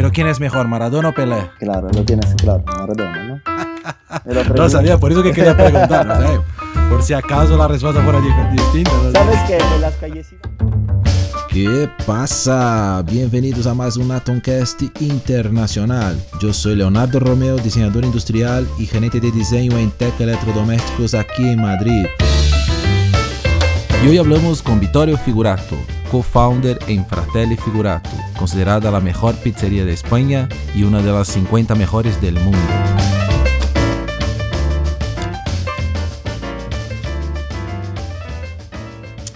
Pero ¿quién es mejor, Maradona o Pelé? Claro, lo tienes claro, Maradona, ¿no? Lo sabía, por eso que quería preguntar, no sé, por si acaso la respuesta fuera distinta. no. ¿Sabes que en las callecitas... ¿Qué pasa? Bienvenidos a más un Atomcast internacional. Yo soy Leonardo Romeo, diseñador industrial y gerente de diseño en Tech Electrodomésticos aquí en Madrid. Y hoy hablamos con Vittorio Figurato, co-founder en Fratelli Figurato, considerada la mejor pizzería de España y una de las 50 mejores del mundo.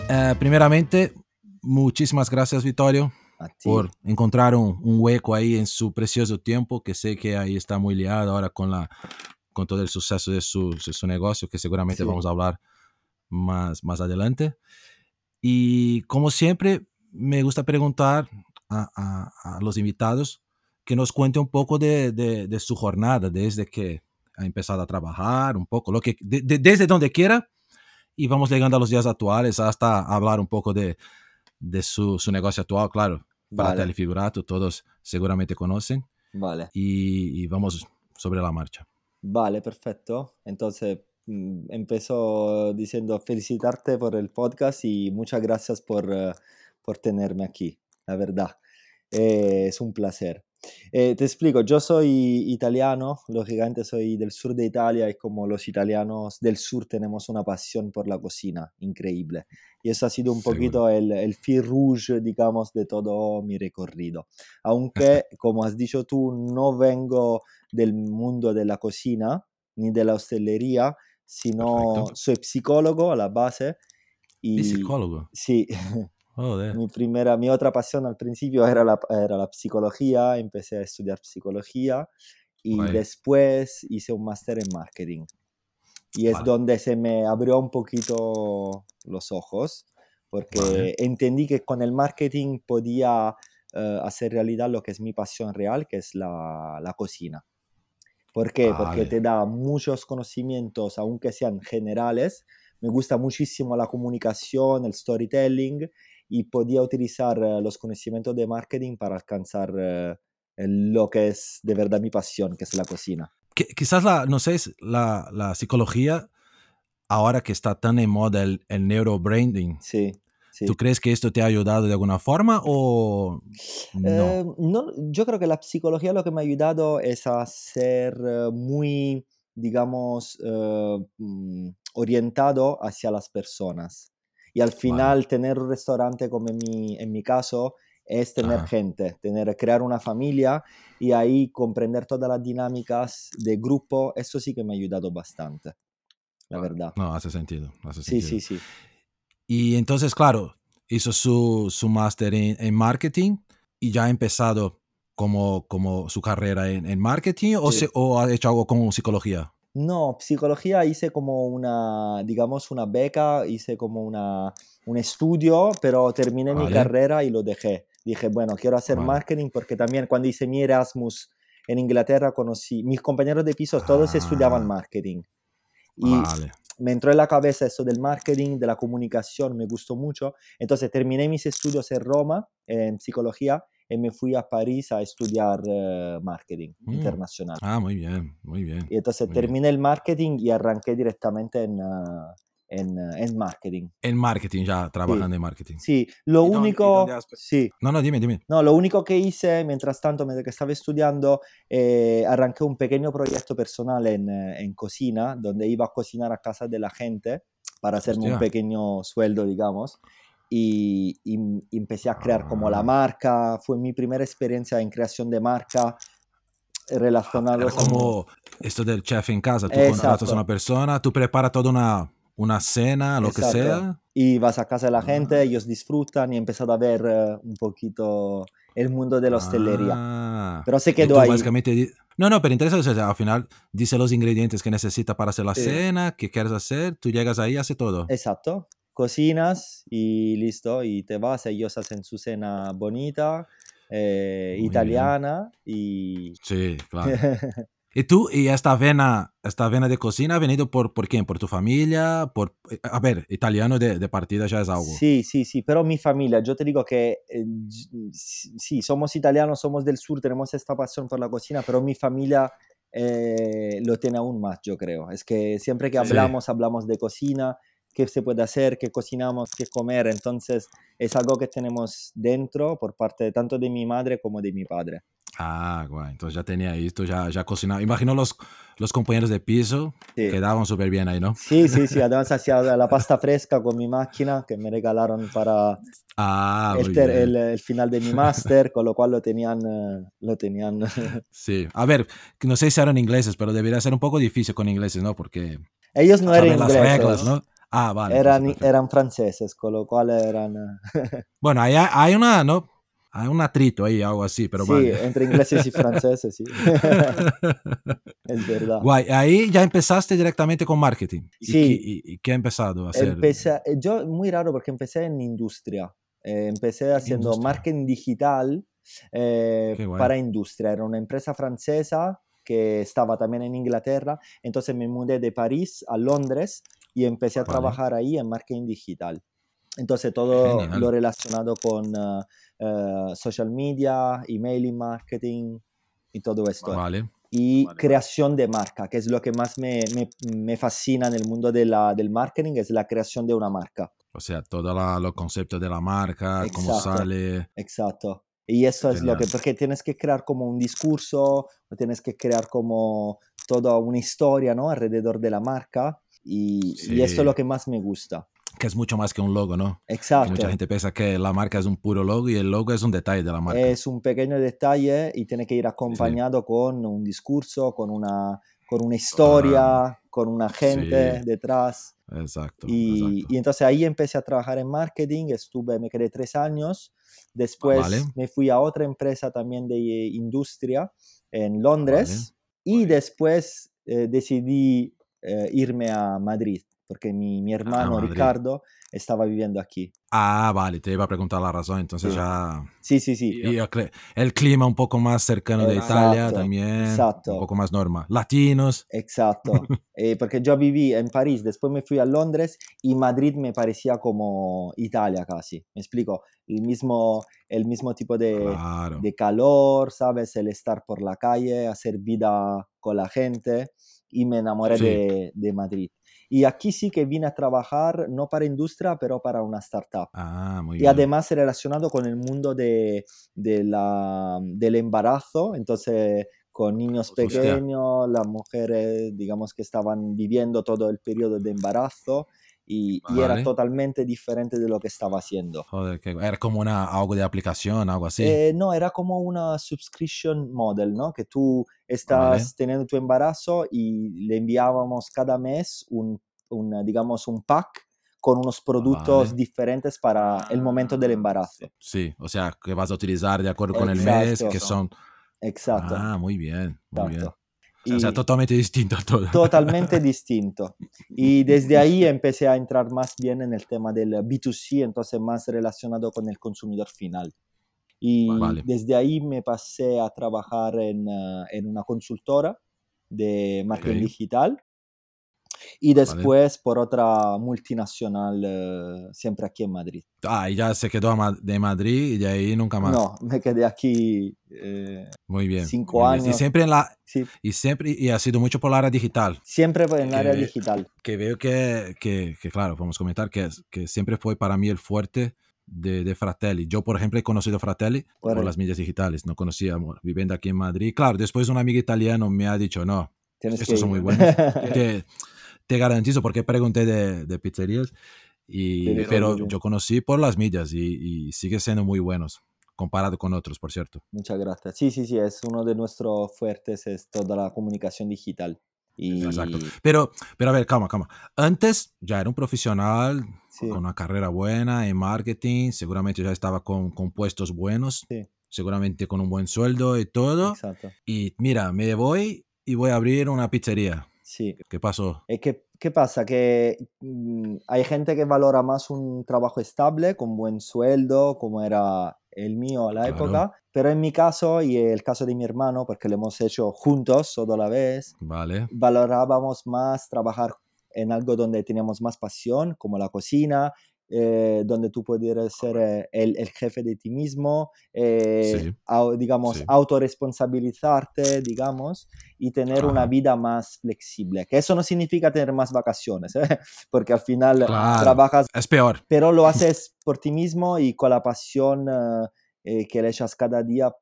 Eh, primeramente, muchísimas gracias, Vittorio, por encontrar un, un hueco ahí en su precioso tiempo, que sé que ahí está muy liado ahora con, la, con todo el suceso de su, de su negocio, que seguramente Sí. vamos a hablar más, más adelante. Y como siempre, me gusta preguntar a, a- a los invitados que nos cuente un poco de, de- de su jornada, desde que ha empezado a trabajar, un poco, lo que, de- de- desde donde quiera, y vamos llegando a los días actuales hasta hablar un poco de, su, su negocio actual, claro. Para Vale. Telefigurato, todos seguramente conocen, Vale, y, y vamos sobre la marcha. vale, perfecto. Entonces, empezó diciendo felicitarte por el podcast y muchas gracias por, eh, por tenerme aquí, la verdad. Eh, es un placer. Eh, te explico, yo soy italiano, lógicamente soy del sur de Italia y como los italianos del sur tenemos una pasión por la cocina increíble. Y eso ha sido un Seguro. poquito el, el fil rouge, digamos, de todo mi recorrido. Aunque, como has dicho tú, no vengo del mundo de la cocina ni de la hostelería, sino Perfecto. soy psicólogo a la base. Y, Y psicólogo. Sí, Joder. mi primera, mi otra pasión al principio era la, era la psicología, empecé a estudiar psicología y Vaya. después hice un máster en marketing. Y es Vale. donde se me abrió un poquito los ojos, porque Vale. entendí que con el marketing podía eh, hacer realidad lo que es mi pasión real, que es la, la cocina. ¿Por qué? Porque te da muchos conocimientos, aunque sean generales. Me gusta muchísimo la comunicación, el storytelling y podía utilizar eh, los conocimientos de marketing para alcanzar eh, lo que es de verdad mi pasión, que es la cocina. Quizás la, no sé, la, la psicología, ahora que está tan en moda el, el neurobranding, Sí, sí. ¿tú crees que esto te ha ayudado de alguna forma o no? Eh, no, yo creo que la psicología lo que me ha ayudado es a ser eh, muy, digamos, eh, mm, orientado hacia las personas. Y al final tener un restaurante como en mi, en mi caso es tener Ajá. gente, tener, crear una familia y ahí comprender todas las dinámicas de grupo, eso sí que me ha ayudado bastante, la verdad. No, hace sentido. Hace Sí, sentido. sí, sí. Y entonces, claro, hizo su, su máster en, en marketing y ya ha empezado como, como su carrera en, en marketing o, Sí. se- o ha hecho algo con psicología. No, psicología hice como una, digamos, una beca, hice como una, un estudio, pero terminé mi Vale. carrera y lo dejé. Dije, bueno, quiero hacer Vale. marketing porque también cuando hice mi Erasmus en Inglaterra conocí, mis compañeros de piso todos Ah. estudiaban marketing. Y Vale. Me entró en la cabeza eso del marketing, de la comunicación, me gustó mucho. Entonces terminé mis estudios en Roma, en psicología, y me fui a París a estudiar eh, marketing Mm. internacional. Ah, muy bien, muy bien. Y entonces Muy bien. terminé el marketing y arranqué directamente en, ah, en, ah, en marketing. En marketing, ya trabajando en marketing. Sí, lo ¿Y dónde- y único, dónde sí, No, no, dime, dime. no, lo único que hice mientras tanto, mientras que estaba estudiando, eh, arranqué un pequeño proyecto personal en, eh, en cocina, donde iba a cocinar a casa de la gente para hacerme un Hostia. pequeño sueldo, digamos. Y, y empecé a crear como la Ah. marca, fue mi primera experiencia en creación de marca eh, relacionado Era como esto del chef en casa. Tú Exacto. contratas a una persona, tú preparas toda una, una cena, lo que sea. y vas a casa de la gente, Ah. ellos disfrutan y he empezado a ver eh, un poquito el mundo de la hostelería. Ah. Pero se quedó ahí. básicamente No, no, pero interesante. o sea, al final dice los ingredientes que necesita para hacer la Sí. cena, que quieres hacer, tú llegas ahí y haces todo. Exacto. Cocinas y listo, y te vas, ellos hacen su cena bonita, eh, bien. italiana y... Sí, claro. ¿Y tú, y esta vena, esta vena de cocina ha venido por, por quién? ¿Por tu familia? Por, eh, a ver, italiano de, de partida ya es algo. Sí, sí, sí, pero mi familia, yo te digo que eh, sí, somos italianos, somos del sur, tenemos esta pasión por la cocina, pero mi familia eh, lo tiene aún más, yo creo. Es que siempre que Sí. hablamos, hablamos de cocina, qué se puede hacer, qué cocinamos, qué comer, entonces es algo que tenemos dentro por parte tanto de mi madre como de mi padre. Ah, guay. Entonces ya tenía esto, ya, ya cocinaba. Imagino los, los compañeros de piso Sí. quedaban súper bien ahí, ¿no? Sí, sí, sí, además hacía la pasta fresca con mi máquina que me regalaron para Ah, el, ter- el- el final de mi máster, con lo cual lo tenían, eh, lo tenían Sí. A ver, no sé si eran ingleses, pero debería ser un poco difícil con ingleses, ¿no? Porque Ellos no eran las ingleses, reglas, ¿no? Ah, vale. eran, eran franceses, con lo cual eran... eh, Bueno, hay, hay una, ¿no? Hay un atrito ahí, algo así, pero sí, vale. entre ingleses y franceses, sí. es verdad. Guay, ahí ya empezaste directamente con marketing. ¿Y, Sí. qué- y- y qué ha empezado a hacer? Empecé, eh, yo, muy raro porque empecé en industria. Eh, empecé haciendo Industria. marketing digital eh, para industria. Era una empresa francesa que estaba también en Inglaterra. Entonces me mudé de París a Londres y empecé a Vale. trabajar ahí en marketing digital. Entonces todo Genial. lo relacionado con eh, eh, social media, emailing marketing y todo esto. Vale. y Vale, creación de marca, que es lo que más me, me- me fascina en el mundo de la- del marketing, es la creación de una marca. O sea, todos los conceptos de la marca, cómo Exacto. sale. Exacto. Y eso es lo que, porque tienes que crear como un discurso, tienes que crear como toda una historia, ¿no? Alrededor de la marca. Y, y eso Sí. es lo que más me gusta. Que es mucho más que un logo, ¿no? Que Exacto. mucha gente piensa que la marca es un puro logo y el logo es un detalle de la marca. Es un pequeño detalle y tiene que ir acompañado con un discurso, con una, con una historia, con una gente Sí. detrás. Exacto. Y, exacto. y entonces ahí empecé a trabajar en marketing, estuve, me quedé tres años, después Vale. me fui a otra empresa también de industria en Londres y después eh, decidí eh, irme a Madrid, porque mi, mi hermano Madrid. Ricardo estaba viviendo aquí. Ah, vale, te iba a preguntar la razón, entonces Sí. ya... Sí, sí, sí. Y el, cl- el clima un poco más cercano de Italia también, exacto. un poco más normal. Latinos, Exacto, Eh, porque yo viví en París, después me fui a Londres y Madrid me parecía como Italia casi, me explico, el mismo, el mismo tipo de, claro. de calor, ¿sabes? El estar por la calle, hacer vida con la gente y me enamoré Sí. de, de Madrid. Y aquí sí que vine a trabajar, no para industria, pero para una startup. Ah, muy Y bien. además relacionado con el mundo de, de la, del embarazo, entonces con niños Hostia. pequeños, las mujeres, digamos que estaban viviendo todo el periodo de embarazo y, y era Vale. totalmente diferente de lo que estaba haciendo. Joder, que era como una, algo de aplicación, algo así. Eh, no, era como una subscription model, ¿no? Que tú estás Vale. teniendo tu embarazo y le enviábamos cada mes un, un, digamos, un pack con unos productos Vale. diferentes para el momento del embarazo. Sí, o sea, que vas a utilizar de acuerdo con el mes, Exacto. que son... Exacto. Ah, muy bien, muy bien. O sea, Y totalmente distinto a todo. totalmente distinto. Y desde ahí empecé a entrar más bien en el tema del B2C, entonces más relacionado con el consumidor final. Y Vale. desde ahí me pasé a trabajar en, eh, en una consultora de marketing digital y después por otra multinacional, eh, siempre aquí en Madrid. Ah, y ya se quedó de Madrid y de ahí nunca más. No, me quedé aquí eh, Muy bien. cinco muy bien. Y años. siempre en la... sí, Y siempre, y ha sido mucho por la área digital. siempre en el área Que- digital. que veo que, que, que, claro, podemos comentar que, que siempre fue para mí el fuerte de, de Fratelli. Yo, por ejemplo, he conocido Fratelli por, Por- las medias digitales, no conocía, viviendo aquí en Madrid. Claro, después un amigo italiano me ha dicho, no, Tienes estos que son muy buenos. te, te garantizo, porque pregunté de, de pizzerías, y, Pero- pero yo conocí por las millas y, y sigue siendo muy buenos, comparado con otros, por cierto. Muchas gracias. Sí, sí, sí, es uno de nuestros fuertes, es toda la comunicación digital. Y Exacto. Pero, pero a ver, calma, calma. Antes ya era un profesional sí, con una carrera buena en marketing, seguramente ya estaba con, con puestos buenos, sí, seguramente con un buen sueldo y todo. exacto. Y mira, me voy y voy a abrir una pizzería. Sí. ¿Qué pasó? Es que, ¿Qué pasa? Que mm, hay gente que valora más un trabajo estable, con buen sueldo, como era el mío a la época, pero en mi caso y el caso de mi hermano, porque lo hemos hecho juntos toda la vez, vale. valorábamos más trabajar en algo donde teníamos más pasión, como la cocina, eh, donde tú pudieras ser eh, el, el, jefe de ti mismo, eh, Sí, au- digamos, sí. autorresponsabilizarte, digamos, y tener una Ajá. vida más flexible. Que eso no significa tener más vacaciones, ¿eh? porque al final Claro. trabajas, Es peor. pero lo haces por ti mismo y con la pasión eh, eh, que le echas cada día,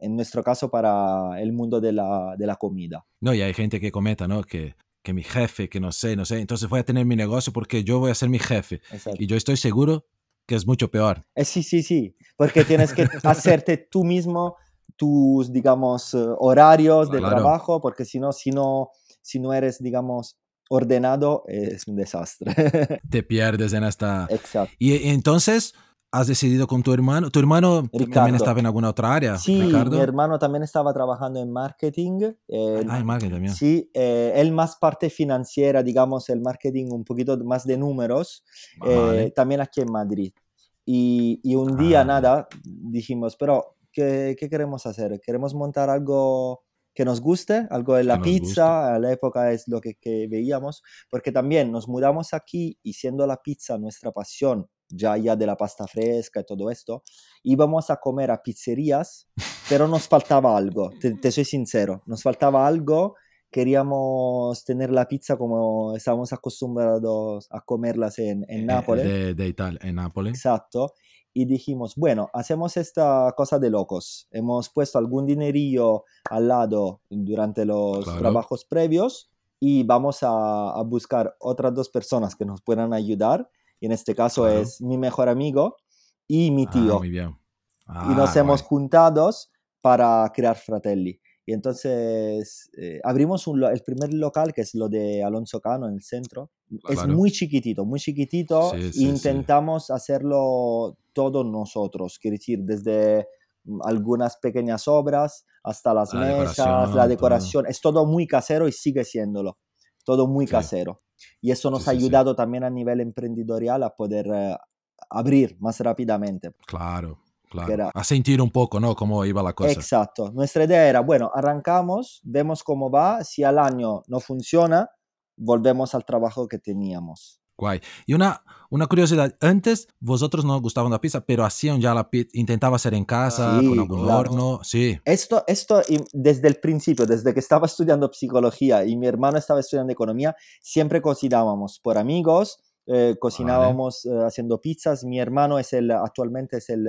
en nuestro caso, para el mundo de la, de la comida. No, y hay gente que comenta, ¿no? Que, que mi jefe, que no sé, no sé. Entonces voy a tener mi negocio porque yo voy a ser mi jefe. Exacto. Y yo estoy seguro que es mucho peor. Eh, sí, sí, sí, porque tienes que hacerte tú mismo tus, digamos, eh, horarios de Claro. trabajo, porque si no, si no, si no eres, digamos, ordenado, es un desastre. Te pierdes en esta... Exacto. Y y entonces has decidido con tu hermano. ¿Tu hermano Ricardo. también estaba en alguna otra área? Sí, Ricardo. mi hermano también estaba trabajando en marketing. eh, Ah, en marketing también. Sí, eh, él más parte financiera, digamos, el marketing un poquito más de números, eh, Vale. también aquí en Madrid. Y, y un día, Ah, nada, dijimos, pero ¿qué, qué queremos hacer? ¿Queremos montar algo que nos guste? Algo de la pizza, a la época es lo que, que veíamos, porque también nos mudamos aquí y siendo la pizza nuestra pasión, ya ya de la pasta fresca y todo esto, íbamos a comer a pizzerías, pero nos faltaba algo, te, te soy sincero, nos faltaba algo queríamos tener la pizza como estábamos acostumbrados a comerlas en, en Eh, Nápoles. De, de Italia, en Nápoles. Exacto. Y dijimos, bueno, hacemos esta cosa de locos. Hemos puesto algún dinerillo al lado durante los Claro. trabajos previos y vamos a, a buscar otras dos personas que nos puedan ayudar. Y en este caso Claro. es mi mejor amigo y mi Ah, tío muy bien. y nos Ah, hemos guay. juntados para crear Fratelli. Y entonces eh, abrimos un el primer local, que es lo de Alonso Cano en el centro. Es Claro. muy chiquitito, muy chiquitito. Sí, e sí, sí. intentamos hacerlo todos nosotros, quiere decir, desde algunas pequeñas obras hasta las La mesas, decoración, la todo. decoración. Es todo muy casero y sigue siéndolo. Todo muy Sí. casero. Y eso nos Sí, ha ayudado también a nivel emprendedorial a poder eh, abrir más rápidamente. Claro, claro. era- A sentir un poco, ¿no? Cómo iba la cosa. Exacto. Nuestra idea era, bueno, arrancamos, vemos cómo va, si al año no funciona, volvemos al trabajo que teníamos. Guay. Y una, una curiosidad, antes vosotros no gustaban la pizza, pero hacían ya la pizza, intentaba hacer en casa, Sí, con algún claro. horno, sí. Esto, esto desde el principio, desde que estaba estudiando psicología y mi hermano estaba estudiando economía, siempre cocinábamos por amigos, eh, cocinábamos eh, haciendo pizzas. Mi hermano es el, actualmente es el,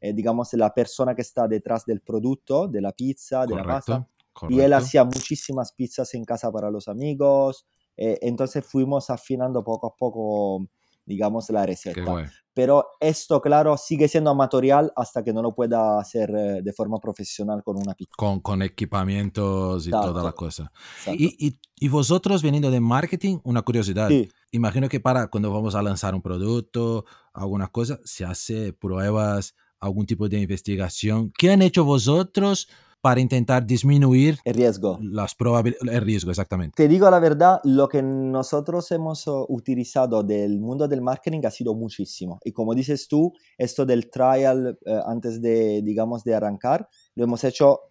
eh, digamos, la persona que está detrás del producto, de la pizza, de la. Correcto, Y él hacía muchísimas pizzas en casa para los amigos. Eh, entonces fuimos afinando poco a poco, digamos, la receta. Pero esto, claro, sigue siendo amatorial hasta que no lo pueda hacer eh, de forma profesional con una pizza. Con, con equipamientos y toda la Exacto. cosa. Exacto. Y, y, y vosotros veniendo de marketing, una curiosidad. Sí, Imagino que para cuando vamos a lanzar un producto, alguna cosa, se hace pruebas, algún tipo de investigación. ¿Qué han hecho vosotros para intentar disminuir el riesgo. las el riesgo, exactamente? Te digo la verdad, lo que nosotros hemos oh, utilizado del mundo del marketing ha sido muchísimo. Y como dices tú, esto del trial eh, antes de, digamos, de arrancar, lo hemos hecho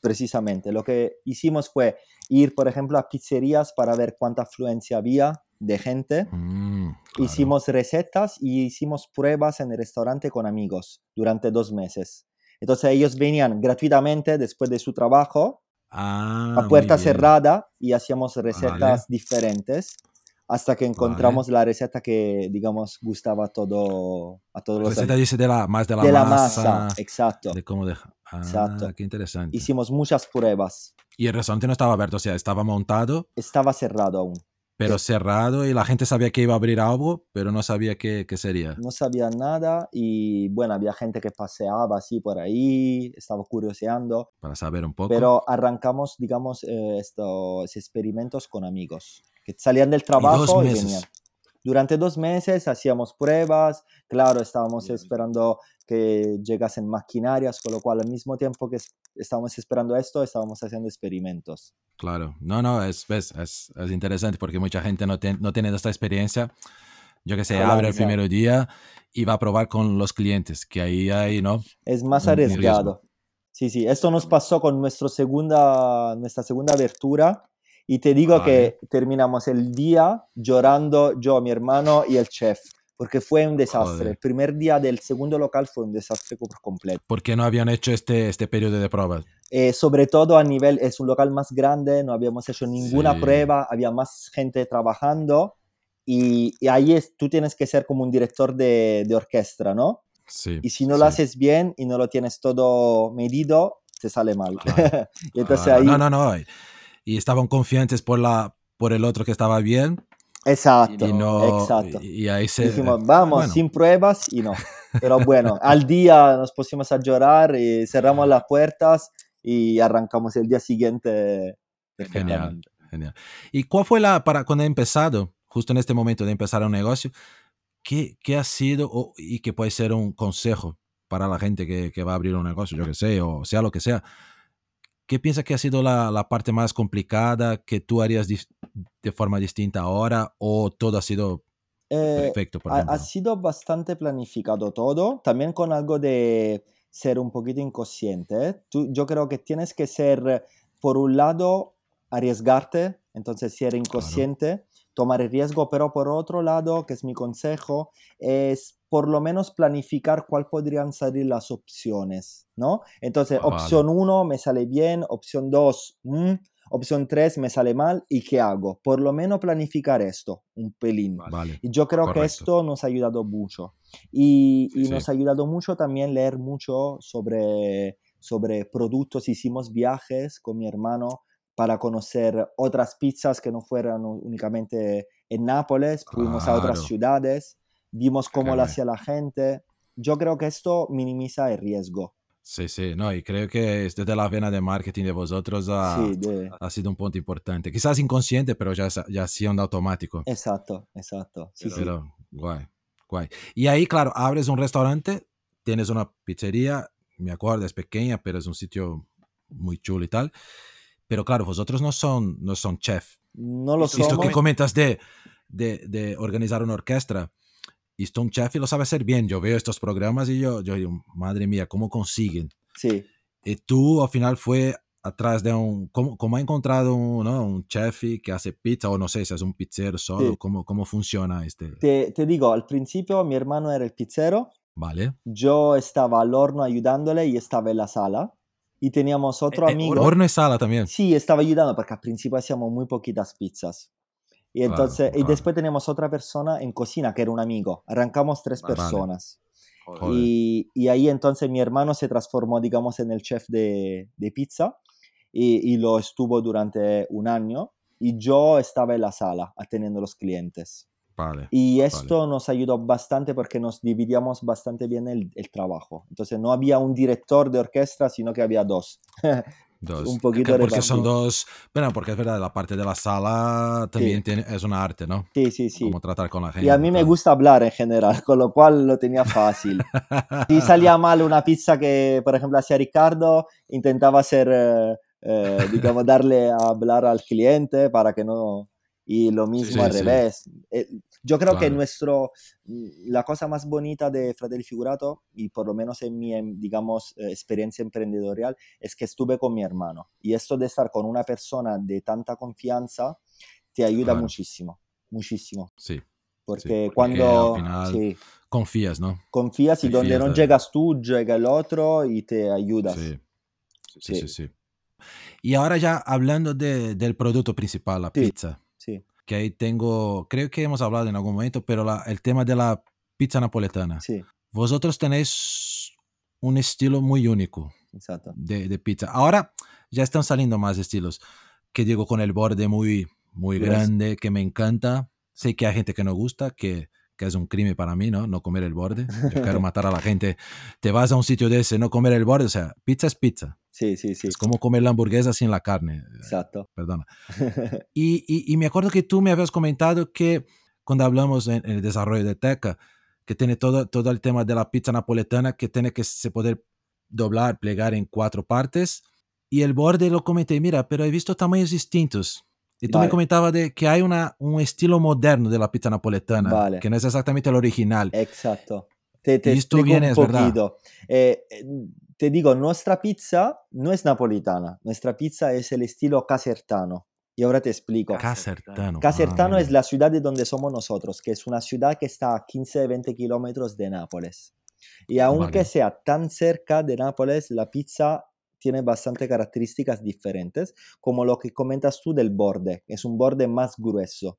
precisamente. Lo que hicimos fue ir, por ejemplo, a pizzerías para ver cuánta afluencia había de gente. Mm, claro. Hicimos recetas y hicimos pruebas en el restaurante con amigos durante dos meses. Entonces ellos venían gratuitamente después de su trabajo Ah, a puerta cerrada y hacíamos recetas Vale. diferentes hasta que encontramos la receta que, digamos, gustaba a, todo, a todos los Receta dice de la, más de la de la masa, masa. Exacto. de cómo deja. Ah, Exacto. qué interesante. Hicimos muchas pruebas. Y el restaurante no estaba abierto, o sea, estaba montado, Estaba cerrado aún. Pero cerrado y la gente sabía que iba a abrir algo, pero no sabía qué, qué sería. No sabía nada y bueno, había gente que paseaba así por ahí, estaba curioseando, Para saber un poco. pero arrancamos, digamos, eh, estos experimentos con amigos que salían del trabajo y, meses. venían. Durante dos meses hacíamos pruebas, claro, estábamos Bien. esperando que llegasen maquinarias, con lo cual al mismo tiempo que es- estábamos esperando esto, estábamos haciendo experimentos. Claro, no, no, es, ves, es, es interesante porque mucha gente no, ten- no tiene esta experiencia yo que sé, abre el primer día y va a probar con los clientes, que ahí hay, ¿no? Es más arriesgado. Sí, sí, esto nos pasó con nuestro segunda, nuestra segunda abertura y te digo que terminamos el día llorando yo, mi hermano y el chef, porque fue un desastre. El primer día del segundo local fue un desastre por completo. ¿Por qué no habían hecho este, este periodo de pruebas? Eh, sobre todo a nivel, es un local más grande, no habíamos hecho ninguna prueba, había más gente trabajando y, ahí es, tú tienes que ser como un director de, de orquesta, ¿no? y si no lo haces bien y no lo tienes todo medido, te sale mal. y entonces ahí... No, no, no. Y estaban confiantes por, la, por el otro que estaba bien. Exacto, exacto. Y ahí se... Dijimos, vamos, sin pruebas y no. Pero bueno, al día nos pusimos a llorar y cerramos las puertas y arrancamos el día siguiente. Genial, genial. ¿Y cuál fue la, para cuando he empezado, justo en este momento de empezar un negocio, ¿qué, qué ha sido y que puede ser un consejo para la gente que, que, va a abrir un negocio, yo que sé, o sea lo que sea? ¿Qué piensas que ha sido la, la parte más complicada que tú harías de forma distinta ahora o todo ha sido eh, perfecto? ha, ha, sido bastante planificado todo, también con algo de ser un poquito inconsciente. Tú, yo creo que tienes que ser, por un lado, arriesgarte, entonces ser inconsciente tomar el riesgo, pero por otro lado, que es mi consejo, es por lo menos planificar cuál podrían salir las opciones, ¿no? Entonces, ah, opción 1 me sale bien, opción 2, mm, opción 3 me sale mal, ¿y qué hago? Por lo menos planificar esto un pelín. y yo creo que esto nos ha ayudado mucho. Y, nos ha ayudado mucho también leer mucho sobre, sobre productos. Hicimos viajes con mi hermano para conocer otras pizzas que no fueran únicamente en Nápoles, fuimos a otras ciudades, vimos cómo lo hacía la gente. Yo creo que esto minimiza el riesgo. Sí, sí, no, y creo que desde la vena de marketing de vosotros ha, ha sido un punto importante. Quizás inconsciente, pero ya, ya siendo automático. Exacto, exacto. Sí, pero, sí. guay, guay. Y ahí, claro, abres un restaurante, tienes una pizzería, me acuerdo, es pequeña, pero es un sitio muy chulo y tal. Pero claro, vosotros no son, no son chef. No lo somos. Esto que comentas de, de, de, organizar una orquesta. Y chef y lo sabe hacer bien. Yo veo estos programas y yo, yo digo, madre mía, ¿cómo consiguen? Sí. Y tú al final fue atrás de un, ¿cómo, cómo ha encontrado un, ¿no? un chef que hace pizza o no sé si es un pizzero solo? ¿Cómo, ¿Cómo funciona este? Te, te digo, al principio mi hermano era el pizzero. Vale. Yo estaba al horno ayudándole y estaba en la sala y teníamos otro eh, eh, amigo. horno y sala también. Sí, estaba ayudando porque al principio hacíamos muy poquitas pizzas. Y entonces, y después teníamos otra persona en cocina que era un amigo. Arrancamos tres personas. Y, y, ahí entonces mi hermano se transformó, digamos, en el chef de, de pizza y, y, lo estuvo durante un año. Y yo estaba en la sala atendiendo a los clientes y esto nos ayudó bastante porque nos dividíamos bastante bien el, el, trabajo. Entonces no había un director de orquesta, sino que había dos. Dos. un poquito Porque son dos. Bueno, porque es verdad, la parte de la sala también tiene, es una arte, ¿no? Sí, sí, sí. Como tratar con la gente. Y a mí me gusta hablar en general, con lo cual lo tenía fácil. si salía mal una pizza que, por ejemplo, hacía Ricardo, intentaba hacer, eh, eh, digamos, darle a hablar al cliente para que no y lo mismo al revés. Eh, yo creo que nuestro, mm, la cosa más bonita de Fratelli Figurato, y por lo menos en mi, digamos, eh, experiencia emprendedorial, es que estuve con mi hermano. Y esto de estar con una persona de tanta confianza te ayuda muchísimo, muchísimo. Sí. Porque, cuando... confías, ¿no? Confías y donde no llegas tú, llega el otro y te ayudas. Sí, sí, sí. sí, Y ahora ya hablando de, del producto principal, la pizza que ahí tengo, creo que hemos hablado en algún momento, pero la, el tema de la pizza napoletana. Sí. Vosotros tenéis un estilo muy único De, de, pizza. Ahora ya están saliendo más estilos, que digo con el borde muy, muy grande, que me encanta. Sé que hay gente que no gusta, que que es un crimen para mí, ¿no? No comer el borde. Yo quiero matar a la gente. Te vas a un sitio de ese, no comer el borde, o sea, pizza es pizza. Sí, sí, sí. Es como comer la hamburguesa sin la carne. Exacto. Perdona. Y, y, me acuerdo que tú me habías comentado que cuando hablamos en, el desarrollo de Teca, que tiene todo, todo el tema de la pizza napoletana, que tiene que se poder doblar, plegar en cuatro partes. Y el borde lo comenté, mira, pero he visto tamaños distintos Y tú me comentabas de que hay una, un estilo moderno de la pizza napoletana, Vale. que no es exactamente el original. Exacto. Te, te Y esto viene, un es poquito. Eh, eh, te digo, nuestra pizza no es napolitana, nuestra pizza es el estilo casertano. Y ahora te explico. Casertano. Casertano Ah, es la ciudad de donde somos nosotros, que es una ciudad que está a 15-20 kilómetros de Nápoles. Y aunque Vale. sea tan cerca de Nápoles, la pizza tiene bastante características diferentes, como lo que comentas tú del borde, es un borde más grueso.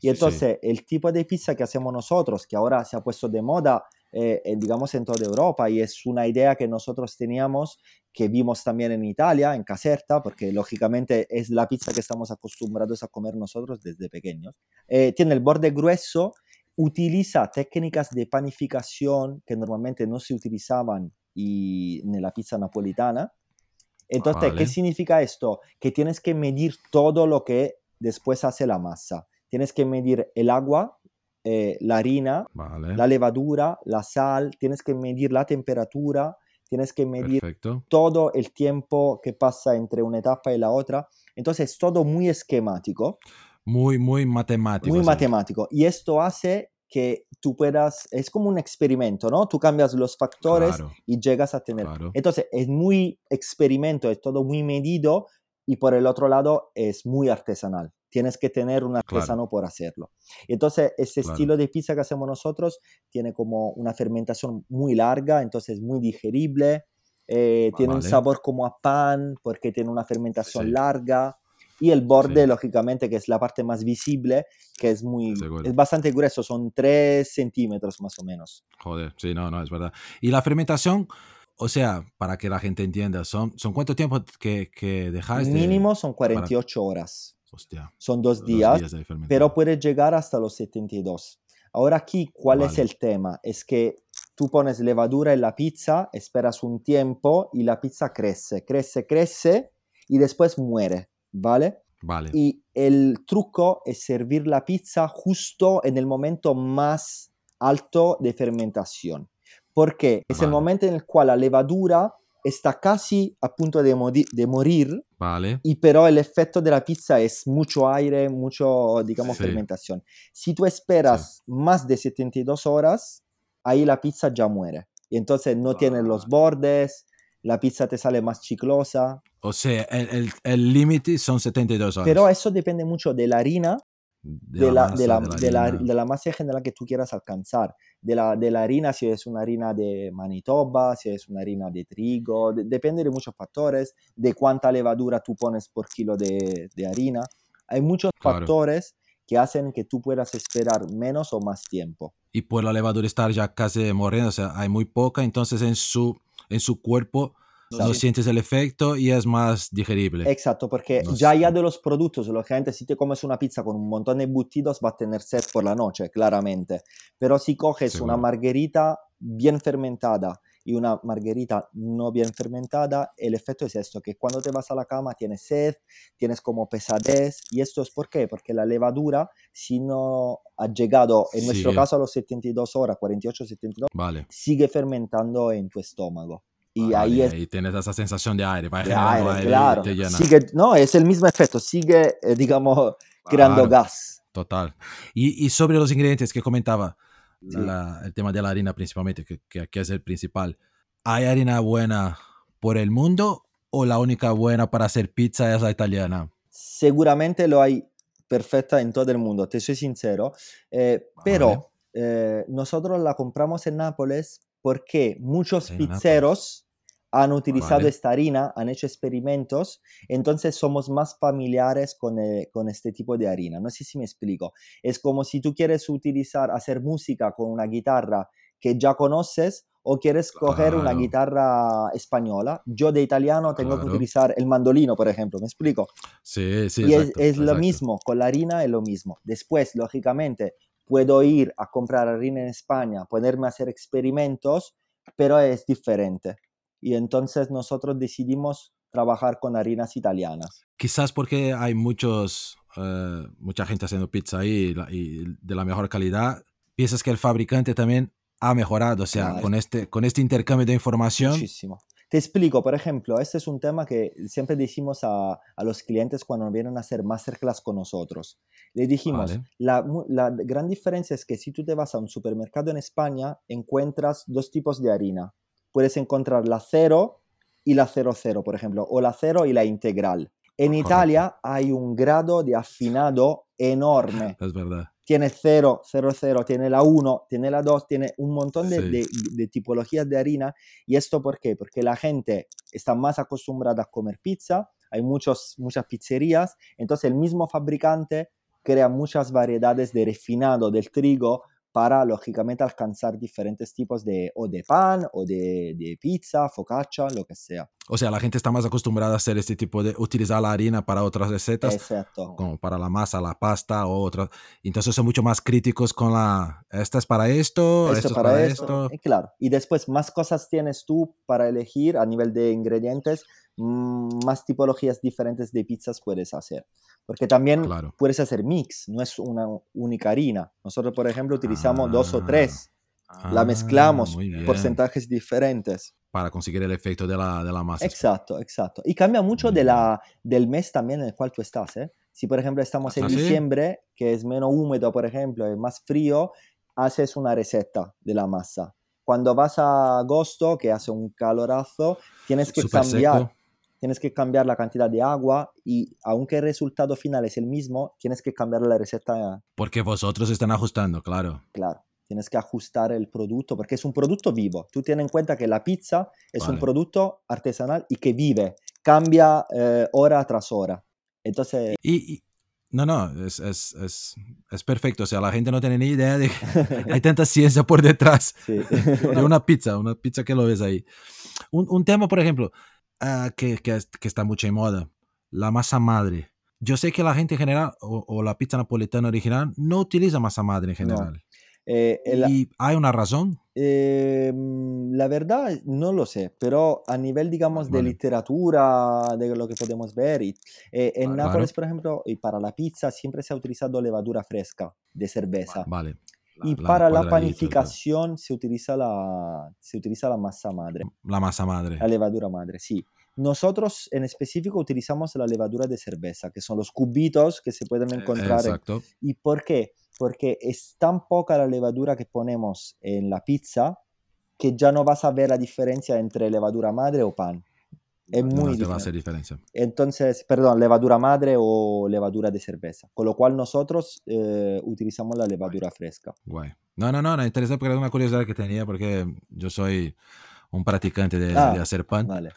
Y Sí, sí. entonces el tipo de pizza que hacemos nosotros, que ahora se ha puesto de moda, eh, eh, digamos, en toda Europa, y es una idea que nosotros teníamos, que vimos también en Italia, en Caserta, porque lógicamente es la pizza que estamos acostumbrados a comer nosotros desde pequeños. Eh, tiene el borde grueso, utiliza técnicas de panificación que normalmente no se utilizaban y, en la pizza napolitana. Entonces, Vale. ¿qué significa esto? Que tienes que medir todo lo que después hace la masa. Tienes que medir el agua, eh, la harina, Vale. la levadura, la sal, tienes que medir la temperatura, tienes que medir Perfecto. todo el tiempo que pasa entre una etapa y la otra. Entonces, es todo muy esquemático, Muy, muy matemático. muy matemático. Y esto hace que tú puedas, es como un experimento, ¿no? Tú cambias los factores Claro, y llegas a tener. claro. Entonces, es muy experimento, es todo muy medido y por el otro lado es muy artesanal. Tienes que tener un artesano por hacerlo. Entonces, ese Claro. estilo de pizza que hacemos nosotros tiene como una fermentación muy larga, entonces muy digerible. eh, tiene un sabor como a pan porque tiene una fermentación Sí. larga. Y el borde, Sí. lógicamente, que es la parte más visible, que es muy, Seguro. es bastante grueso, son 3 centímetros más o menos. Joder, sí, no, no, es verdad. Y la fermentación, o sea, para que la gente entienda, ¿son, son cuánto tiempo que, que dejáis de- Mínimo son 48 horas, Hostia, son dos dos días, días de fermentar. pero puede llegar hasta los 72. Ahora aquí, ¿cuál es Vale. el tema? Es que tú pones levadura en la pizza, esperas un tiempo y la pizza crece, crece, crece y después muere, ¿vale? Vale, Y el truco es servir la pizza justo en el momento más alto de fermentación. Porque es el momento en el cual la levadura está casi a punto de, morir, vale, y pero el efecto de la pizza es mucho aire, mucho, digamos, Sí. fermentación. Si tú esperas más de 72 horas, ahí la pizza ya muere. Y entonces no tiene los Ah. bordes, la pizza te sale más chiclosa. o sea, el- el el límite son 72 horas. Pero eso depende mucho de la harina de la, de, la, masa, de, la, de la masa general que tú quieras alcanzar. De la, de la harina, si es una harina de Manitoba, si es una harina de trigo, de- depende de muchos factores, de cuánta levadura tú pones por kilo de, de harina. Hay muchos Claro. factores que hacen que tú puedas esperar menos o más tiempo. Y por la levadura estar ya casi muriendo, o sea, hay muy poca, entonces en su, en su cuerpo no sientes el efecto y es más digerible. Exacto, porque No ya ya de los productos, lógicamente, si te comes una pizza con un montón de embutidos, vas a tener sed por la noche, claramente. Pero si coges una margarita bien fermentada y una margarita no bien fermentada, el efecto es esto, que cuando te vas a la cama tienes sed, tienes como pesadez. ¿Y esto es por qué? Porque la levadura, si no ha llegado, en nuestro Sigue. caso, a los 72 horas, 48, 72, Vale. sigue fermentando en tu estómago. Y ahí es y tienes esa sensación de aire, va de aire, aire claro. te llena. Sigue, no, es el mismo efecto, sigue, eh, digamos, creando Claro. gas. Total. Y, y sobre los ingredientes que comentaba, Sí. la- el tema de la harina principalmente, que, que es el principal. ¿Hay harina buena por el mundo o la única buena para hacer pizza es la italiana? Seguramente lo hay perfecta en todo el mundo, te soy sincero. eh, pero eh, nosotros la compramos en Nápoles porque muchos En Nápoles. Han utilizado Vale. esta harina, han hecho experimentos, entonces somos más familiares con, eh, con este tipo de harina. No sé si me explico. Es como si tú quieres utilizar, hacer música con una guitarra que ya conoces o quieres coger una Claro. guitarra española. Yo de italiano tengo que Claro. utilizar el mandolino, por ejemplo, ¿me explico? Sí, sí, y es, exacto, es lo exacto. mismo, con la harina es lo mismo. Después, lógicamente, puedo ir a comprar harina en España, ponerme a hacer experimentos, pero es diferente. Y entonces nosotros decidimos trabajar con harinas italianas. Quizás porque hay muchos, eh, mucha gente haciendo pizza ahí y de la mejor calidad, piensas que el fabricante también ha mejorado, o sea, Claro. con, este, con este intercambio de información, Muchísimo. Te explico, por ejemplo, este es un tema que siempre decimos a, a los clientes cuando vienen a hacer masterclass con nosotros. Le dijimos, Vale. la, la gran diferencia es que si tú te vas a un supermercado en España, encuentras dos tipos de harina. Puedes encontrar la cero y la 00, por ejemplo, o la cero y la integral. En Correcto. Italia hay un grado de afinado enorme. Es verdad. Tiene 0, 0, 0, tiene la 1, tiene la 2, tiene un montón de, Sí. de- de tipologías de harina. ¿Y esto por qué? Porque la gente está más acostumbrada a comer pizza, hay muchos, muchas pizzerías, entonces el mismo fabricante crea muchas variedades de refinado del trigo para, lógicamente, alcanzar diferentes tipos de, o de pan, o de, de pizza, focaccia, lo que sea. O sea, la gente está más acostumbrada a hacer este tipo de utilizar la harina para otras recetas, Exacto. como para la masa, la pasta o otras. Entonces son mucho más críticos con la, esta es para esto, esto esto es para, para esto. esto. Y claro, y después más cosas tienes tú para elegir a nivel de ingredientes, más tipologías diferentes de pizzas puedes hacer. Porque también Claro. puedes hacer mix, no es una única harina. Nosotros, por ejemplo, utilizamos dos o tres, la Ah, mezclamos, porcentajes diferentes. Para conseguir el efecto de la, de la masa. Exacto, exacto. Y cambia mucho de la, del mes también en el cual tú estás. ¿eh? Si, por ejemplo, estamos en ¿Ah, sí? diciembre, que es menos húmedo, por ejemplo, es más frío, haces una receta de la masa. Cuando vas a agosto, que hace un calorazo, tienes que Súper cambiar. seco. Tienes que cambiar la cantidad de agua y aunque el resultado final es el mismo, tienes que cambiar la receta, Porque vosotros están ajustando, claro. claro. Tienes que ajustar el producto porque es un producto vivo. Tú ten en cuenta que la pizza es un Vale. producto artesanal y que vive, cambia eh, hora tras hora. Entonces, Y, y- no, no, es, es, es, es perfecto. O sea, la gente no tiene ni idea de que hay tanta ciencia por detrás sí. de una pizza, una pizza que lo ves ahí. Un, un tema, por ejemplo, ah, que, que, es- que está mucho en moda, la masa madre. Yo sé que la gente en general, o, o la pizza napolitana original, no utiliza masa madre en No. general. Eh, ¿Y hay una razón? eh, la verdad no lo sé, pero a nivel, digamos, de Vale. literatura, de lo que podemos ver, y, eh, en Claro. Nápoles, por ejemplo, y para la pizza siempre se ha utilizado levadura fresca de cerveza. Vale, Y la para la panificación se utiliza la, se utiliza la masa madre, la masa madre. la levadura madre, sí. Nosotros en específico utilizamos la levadura de cerveza, que son los cubitos que se pueden encontrar. en- Exacto. ¿Y por qué? Porque es tan poca la levadura que ponemos en la pizza que ya no vas a ver la diferencia entre levadura madre o pan. Es No, muy no te va a diferente. hacer diferencia. Entonces, perdón, levadura madre o levadura de cerveza. Con lo cual nosotros eh, utilizamos la levadura fresca. Guay. No, no, no, no, interesante porque era una curiosidad que tenía porque yo soy un practicante de, Ah, de hacer pan Vale.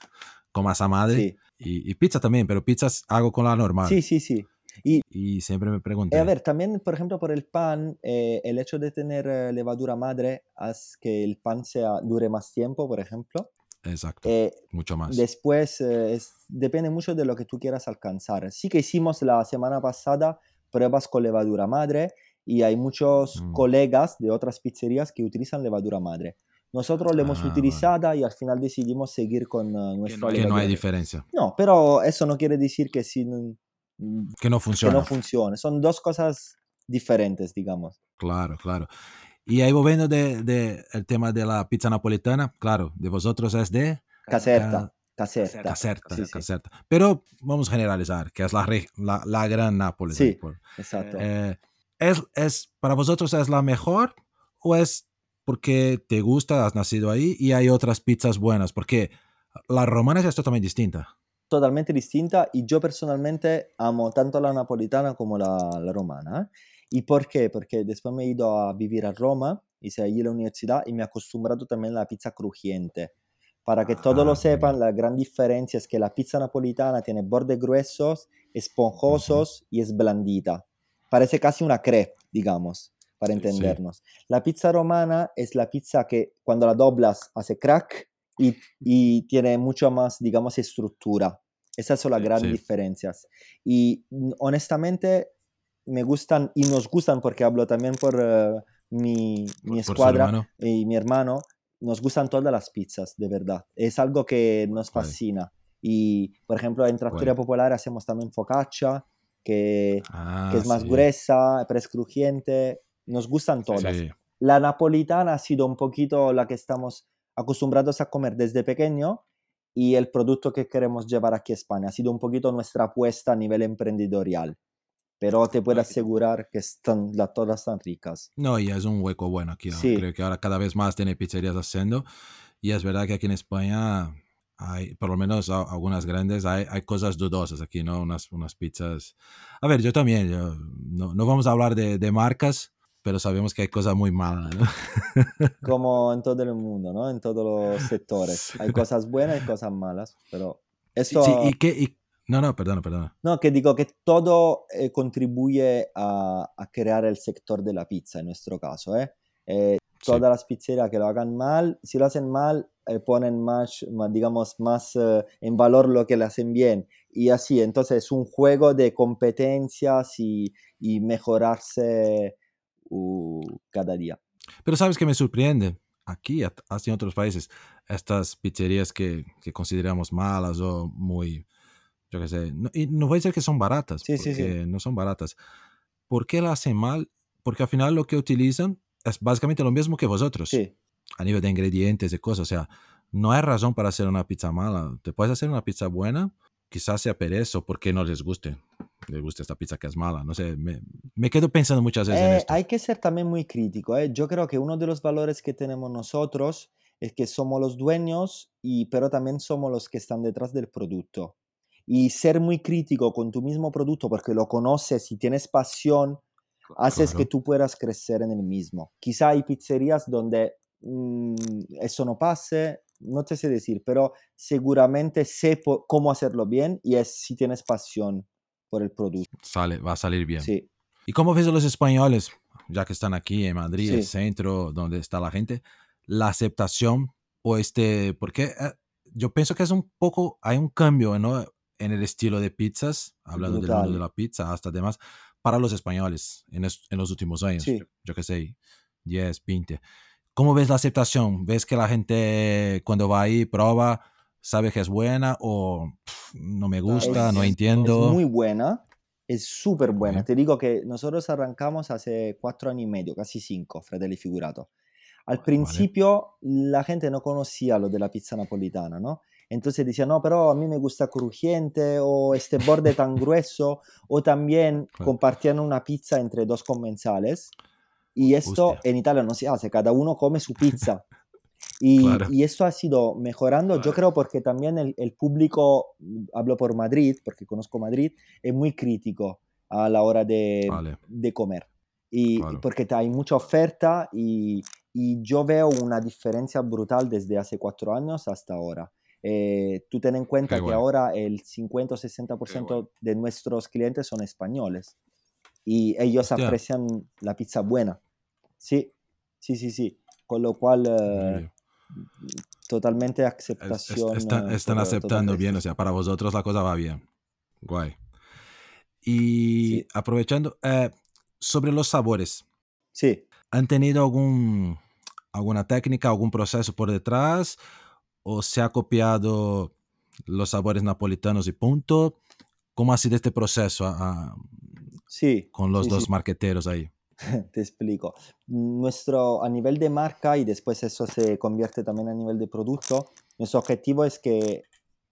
con masa madre Sí, y, y pizza también, pero pizzas hago con la normal. sí, sí. sí. Y Y siempre me pregunté. Eh, a ver, también, por ejemplo, por el pan, eh, el hecho de tener eh, levadura madre hace que el pan sea, dure más tiempo, por ejemplo. Exacto, Eh, mucho más. después, eh, es- depende mucho de lo que tú quieras alcanzar. Sí que hicimos la semana pasada pruebas con levadura madre y hay muchos Mm. colegas de otras pizzerías que utilizan levadura madre. Nosotros la hemos Ah, utilizada y al final decidimos seguir con eh, nuestra que no levadura. hay diferencia, No, pero eso no quiere decir que, si, que no que funciona. no funcione. Son dos cosas diferentes, digamos. Claro, claro. Y ahí volviendo de, de el tema de la pizza napolitana, claro, de vosotros es de Caserta. Caserta. caserta, Sí, sí. caserta. Pero vamos a generalizar, que es la, la, la gran Nápoles. Sí. por- Exacto. Eh, ¿es, es, ¿Para vosotros es la mejor o es porque te gusta, has nacido ahí y hay otras pizzas buenas? Porque la romana es totalmente distinta. Totalmente distinta y yo personalmente amo tanto la napolitana como la, la romana. ¿eh? ¿Y por qué? Porque después me he ido a vivir a Roma, hice allí la universidad y me he acostumbrado también a la pizza crujiente. Para que todos Ah, lo sepan, bien. la gran diferencia es que la pizza napolitana tiene bordes gruesos, esponjosos y es blandita. Parece casi una crepe, digamos, para Sí, sí. entendernos. La pizza romana es la pizza que cuando la doblas hace crack y, y tiene mucho más, digamos, estructura. Esas son las Sí, grandes diferencias. Y mm, honestamente me gustan y nos gustan porque hablo también por eh, mi, mi Por escuadra y mi hermano. Nos gustan todas las pizzas, de verdad. Es algo que nos fascina. Y, por ejemplo, en Trattoria. Popular hacemos también focaccia, que, Ah, que es más sí. gruesa, pero es crujiente. Nos gustan todas. Sí. La napolitana ha sido un poquito la que estamos acostumbrados a comer desde pequeño y el producto que queremos llevar aquí a España. Ha sido un poquito nuestra apuesta a nivel emprendedorial. Pero te puedo asegurar que están, las todas están ricas. No, y es un hueco bueno aquí. Sí. Creo que ahora cada vez más tiene pizzerías haciendo. Y es verdad que aquí en España hay, por lo menos a- algunas grandes, hay, hay cosas dudosas aquí, ¿no? Unas, unas pizzas. A ver, yo también, yo- no, no vamos a hablar de, de marcas, pero sabemos que hay cosas muy malas, ¿no? Como en todo el mundo, ¿no? En todos los sectores. Hay cosas buenas y cosas malas, pero Sí, esto... sí, y qué, y- no, no, perdona, perdona. No, que digo que todo eh, contribuye a, a crear el sector de la pizza en nuestro caso, ¿eh? Eh, Sí. todas las pizzerías que lo hagan mal, si lo hacen mal, eh, ponen más, más, digamos, más eh, en valor lo que lo hacen bien. Y así, entonces es un juego de competencias y, y mejorarse uh, cada día. Pero sabes que me sorprende, aquí, así en otros países, estas pizzerías que, que consideramos malas o muy, yo qué sé, no, y no voy a decir que son baratas, Sí, sí, sí. porque no son baratas. ¿Por qué las hacen mal? Porque al final lo que utilizan es básicamente lo mismo que vosotros, a nivel de ingredientes y cosas. O sea, no hay razón para hacer una pizza mala. Te puedes hacer una pizza buena, quizás sea pereza o porque no les guste. Les gusta esta pizza que es mala. No sé, me, me quedo pensando muchas veces en Eh, esto. hay que ser también muy crítico. ¿eh? Yo creo que uno de los valores que tenemos nosotros es que somos los dueños, y, pero también somos los que están detrás del producto. Y ser muy crítico con tu mismo producto porque lo conoces y tienes pasión, haces que Claro. tú puedas crecer en el mismo. Quizá hay pizzerías donde mm, eso no pase, no te sé decir, pero seguramente sé cómo hacerlo bien y es si tienes pasión por el producto. Sale, va a salir bien. Sí. ¿Y cómo ves a los españoles, ya que están aquí en Madrid, el Sí. centro, donde está la gente, la aceptación o este, porque eh, yo pienso que es un poco, hay un cambio, ¿no? En el estilo de pizzas, hablando del mundo de la pizza hasta demás, para los españoles en, es- en los últimos años, Sí. yo qué sé, 10, 20. ¿Cómo ves la aceptación? ¿Ves que la gente cuando va ahí prueba, sabe que es buena o "Pf, no me gusta, no Es- entiendo? Es muy buena, es súper buena. Ok. Te digo que nosotros arrancamos hace cuatro años y medio, casi cinco, Fratelli Figurato. Al Vale. principio la gente no conocía lo de la pizza napolitana, ¿no? Entonces decía, no, pero a mí me gusta crujiente o este borde tan grueso, o también Claro. compartían una pizza entre dos comensales. Y esto Hostia. en Italia no se hace, cada uno come su pizza. Y, Claro. y esto ha sido mejorando, yo Claro. creo, porque también el, el público, hablo por Madrid, porque conozco Madrid, es muy crítico a la hora de, Vale. de comer. Y y porque hay mucha oferta y, y yo veo una diferencia brutal desde hace cuatro años hasta ahora. Eh, tú ten en cuenta Qué que guay. ahora el 50 o 60% de nuestros clientes son españoles y ellos Hostia. aprecian la pizza buena. Sí, sí, sí, sí. Con lo cual, eh, totalmente Es- es- aceptación. están eh, están por- aceptando bien, o sea, para vosotros la cosa va bien. Guay. Y Sí. aprovechando, eh, sobre los sabores, Sí, ¿han tenido algún, alguna técnica, algún proceso por detrás? ¿O se ha copiado los sabores napolitanos y punto? ¿Cómo ha sido este proceso ah, ah, sí. con los sí, dos sí. marqueteros ahí? Te explico. Nuestro, a nivel de marca y después eso se convierte también a nivel de producto, nuestro objetivo es que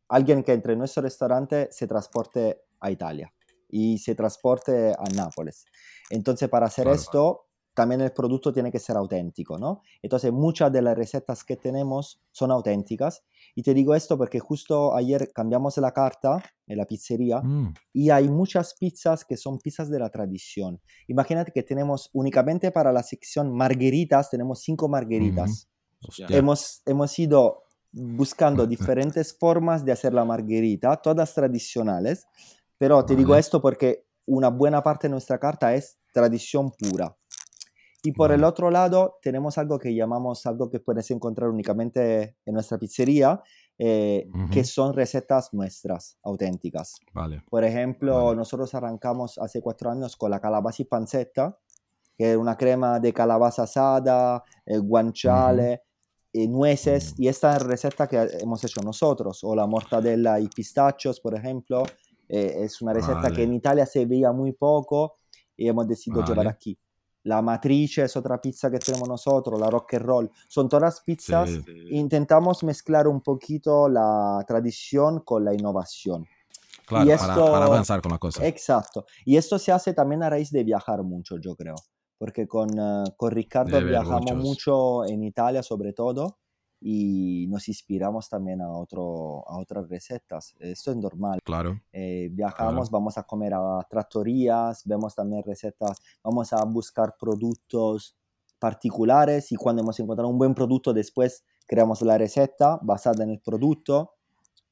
alguien que entre en nuestro restaurante se transporte a Italia y se transporte a Nápoles. Entonces, para hacer Claro. esto, también el producto tiene que ser auténtico, ¿no? Entonces, muchas de las recetas que tenemos son auténticas. Y te digo esto porque justo ayer cambiamos la carta en la pizzería Mm, y hay muchas pizzas que son pizzas de la tradición. Imagínate que tenemos únicamente para la sección margaritas, tenemos cinco margaritas. hostia, Hemos, hemos ido buscando diferentes formas de hacer la margarita, todas tradicionales, pero te digo esto porque una buena parte de nuestra carta es tradición pura. Y por el otro lado, tenemos algo que llamamos algo que puedes encontrar únicamente en nuestra pizzería, eh, que Ujú. son recetas nuestras, auténticas. Vale. Por ejemplo, Vale. nosotros arrancamos hace cuatro años con la calabaza y pancetta, que es una crema de calabaza asada, eh, guanciale, eh, nueces, Mm. y esta es receta que hemos hecho nosotros, o la mortadela y pistachos, por ejemplo, eh, es una receta que Vale. en Italia se veía muy poco y hemos decidido llevar aquí. La matrice es otra pizza que tenemos nosotros, la rock and roll, son todas pizzas. Sí. Intentamos mezclar un poquito la tradición con la innovación. Claro, y esto, para, para, avanzar con la cosa. Exacto. Y esto se hace también a raíz de viajar mucho, yo creo. Porque con, uh, con Ricardo viajamos muchos. mucho en Italia, sobre todo, y nos inspiramos también a, otro, a otras recetas. Esto es normal. Claro. Eh, viajamos, claro. vamos a comer a trattorías, vemos también recetas, vamos a buscar productos particulares y cuando hemos encontrado un buen producto después creamos la receta basada en el producto.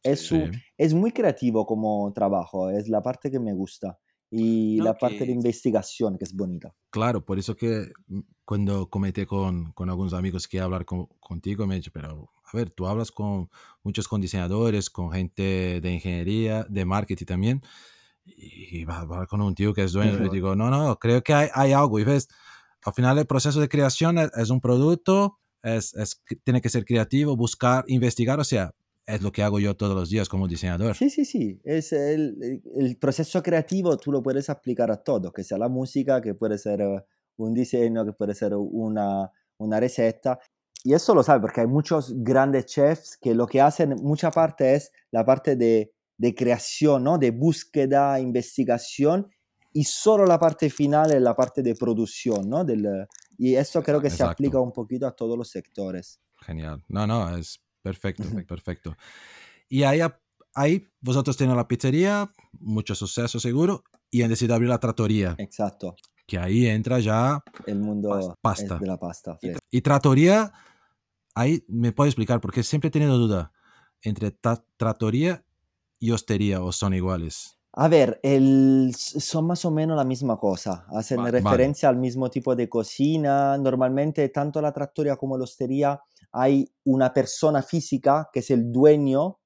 Es, sí. es muy creativo como trabajo, es la parte que me gusta y no, la parte que... de investigación que es bonita. Claro, por eso que mm, cuando comenté con, con algunos amigos que hablar con, contigo, me he dicho, pero a ver, tú hablas con muchos con diseñadores, con gente de ingeniería, de marketing también, y vas a hablar con un tío que es dueño, y digo, no, no, creo que hay, hay algo, y ves, al final el proceso de creación es, es un producto, es, es, tiene que ser creativo, buscar, investigar, o sea, es lo que hago yo todos los días como diseñador. Sí, sí, sí. Es el, el, proceso creativo, tú lo puedes aplicar a todo, que sea la música, que puede ser un diseño, que puede ser una, una receta. Y eso lo sabe porque hay muchos grandes chefs que lo que hacen, mucha parte es la parte de, de creación, ¿no? de búsqueda, investigación, y solo la parte final es la parte de producción. ¿no? Del, y eso creo que Exacto. se aplica un poquito a todos los sectores. Genial. No, no, es Perfecto, perfecto. Y ahí, ahí vosotros tienen la pizzería, mucho suceso seguro, y han decidido abrir la trattoria. Exacto. Que ahí entra ya el mundo pasta. de la pasta. Y, y trattoria, ahí me puede explicar, porque siempre he tenido duda entre trattoria y hostería, o son iguales. A ver, el, son más o menos la misma cosa, hacen vale, referencia vale. al mismo tipo de cocina. Normalmente, tanto la trattoria como la hostería hay una persona física que es el dueño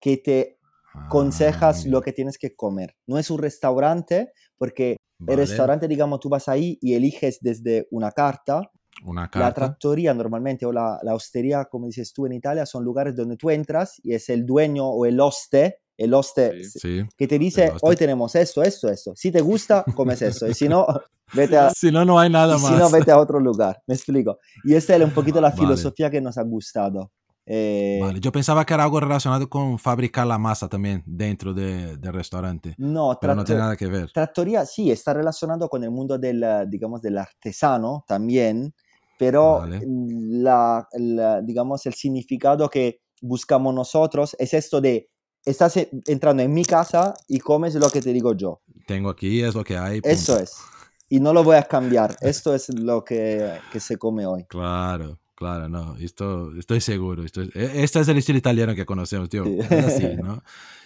que te aconsejas ah, lo que tienes que comer. No es un restaurante, porque vale. el restaurante, digamos, tú vas ahí y eliges desde una carta. Una carta. La trattoria normalmente o la, la hostería, como dices tú en Italia, son lugares donde tú entras y es el dueño o el hoste el hoste sí, sí, que te dice, hoy tenemos esto, esto, esto. Si te gusta, comes eso. Y si no, vete a... Si no, no hay nada más. Si no, vete a otro lugar. Me explico. Y esta es un poquito la filosofía que nos ha gustado. Eh... Vale. Yo pensaba que era algo relacionado con fabricar la masa también dentro de, del restaurante. No, pero no tiene nada que ver. Trattoria sí, está relacionado con el mundo del, digamos, del artesano también, pero vale. la, la, digamos, el significado que buscamos nosotros es esto de estás entrando en mi casa y comes lo que te digo yo. Tengo aquí, es lo que hay. Punto. Eso es. Y no lo voy a cambiar. Esto es lo que, que se come hoy. Claro, claro, no. Esto, estoy seguro. Esto, este es el estilo italiano que conocemos, tío. Sí. Es así, ¿no?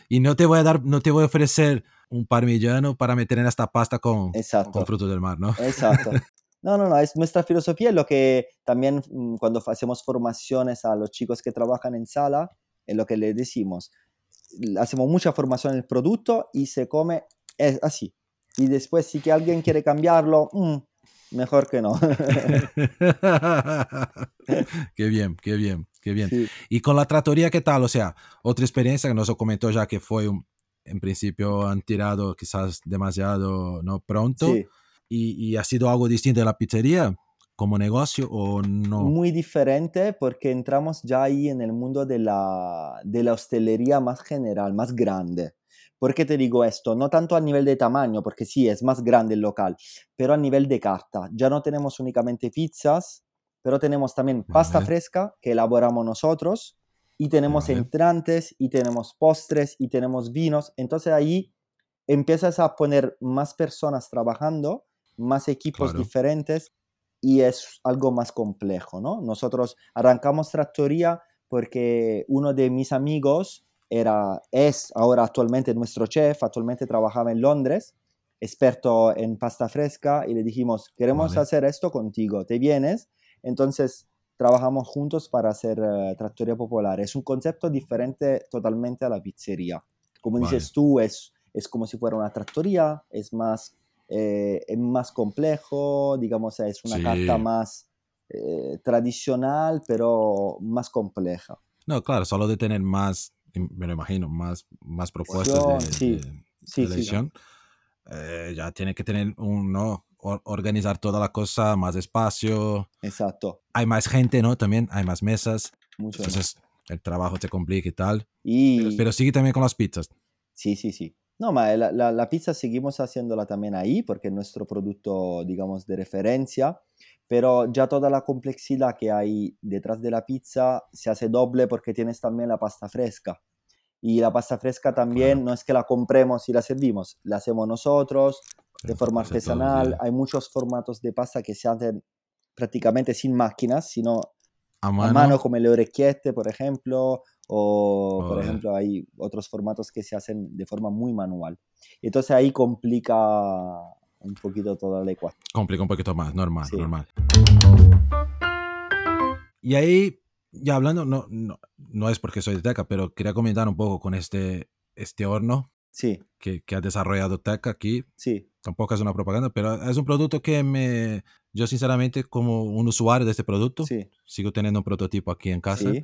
Y no te voy a dar, no te voy a ofrecer un parmigiano para meter en esta pasta con, con frutos del mar, ¿no? Exacto. No, no, no, es nuestra filosofía, es lo que también mm, cuando hacemos formaciones a los chicos que trabajan en sala, es lo que les decimos hacemos mucha formación en el producto y se come es así. Y después si que alguien quiere cambiarlo, mmm, mejor que no. qué bien, qué bien, qué bien. Sí. Y con la tratoría, ¿qué tal? O sea, otra experiencia que nos comentó ya que fue, un, en principio han tirado quizás demasiado no pronto sí. y, y, ha sido algo distinto de la pizzería como negocio o no? Muy diferente porque entramos ya ahí en el mundo de la, de la hostelería más general, más grande. ¿Por qué te digo esto? No tanto a nivel de tamaño, porque sí, es más grande el local, pero a nivel de carta. Ya no tenemos únicamente pizzas, pero tenemos también pasta fresca que elaboramos nosotros y tenemos entrantes y tenemos postres y tenemos vinos. Entonces ahí empiezas a poner más personas trabajando, más equipos claro. diferentes y es algo más complejo, ¿no? Nosotros arrancamos Trattoria porque uno de mis amigos era, es ahora actualmente nuestro chef, actualmente trabajaba en Londres, experto en pasta fresca, y le dijimos, queremos vale. hacer esto contigo, ¿te vienes? Entonces trabajamos juntos para hacer uh, Trattoria Popular. Es un concepto diferente totalmente a la pizzería. Como vale. dices tú, es, es como si fuera una trattoria, es más eh, es más complejo, digamos, es una sí. carta más eh, tradicional, pero más compleja. No, claro, solo de tener más, me lo imagino, más, más propuestas Yo, de, sí, de, sí, de edición. Sí, eh, ya tiene que tener un, organizar toda la cosa, más espacio, Exacto, hay más gente, ¿no? También hay más mesas, mucho más. entonces el trabajo se complica y tal. Y Pero sigue también con las pizzas. sí, sí, sí. No, ma la, la- la pizza seguimos haciéndola también ahí porque es nuestro producto, digamos, de referencia, pero ya toda la complejidad que hay detrás de la pizza se hace doble porque tienes también la pasta fresca. Y la pasta fresca también Claro. no es que la compremos y la servimos, la hacemos nosotros de forma artesanal. Hay muchos formatos de pasta que se hacen prácticamente sin máquinas, sino A a mano, mano, como le orecchiette, por ejemplo, o por Joder. ejemplo hay otros formatos que se hacen de forma muy manual. Entonces ahí complica un poquito toda la ecuación. complica un poquito más, normal, Sí. normal. Y ahí, ya hablando, no, no, no es porque soy de Teca, pero quería comentar un poco con este, este horno Sí, que, que ha desarrollado Teca aquí. sí, Tampoco es una propaganda, pero es un producto que me, yo sinceramente como un usuario de este producto, sí, sigo teniendo un prototipo aquí en casa. sí.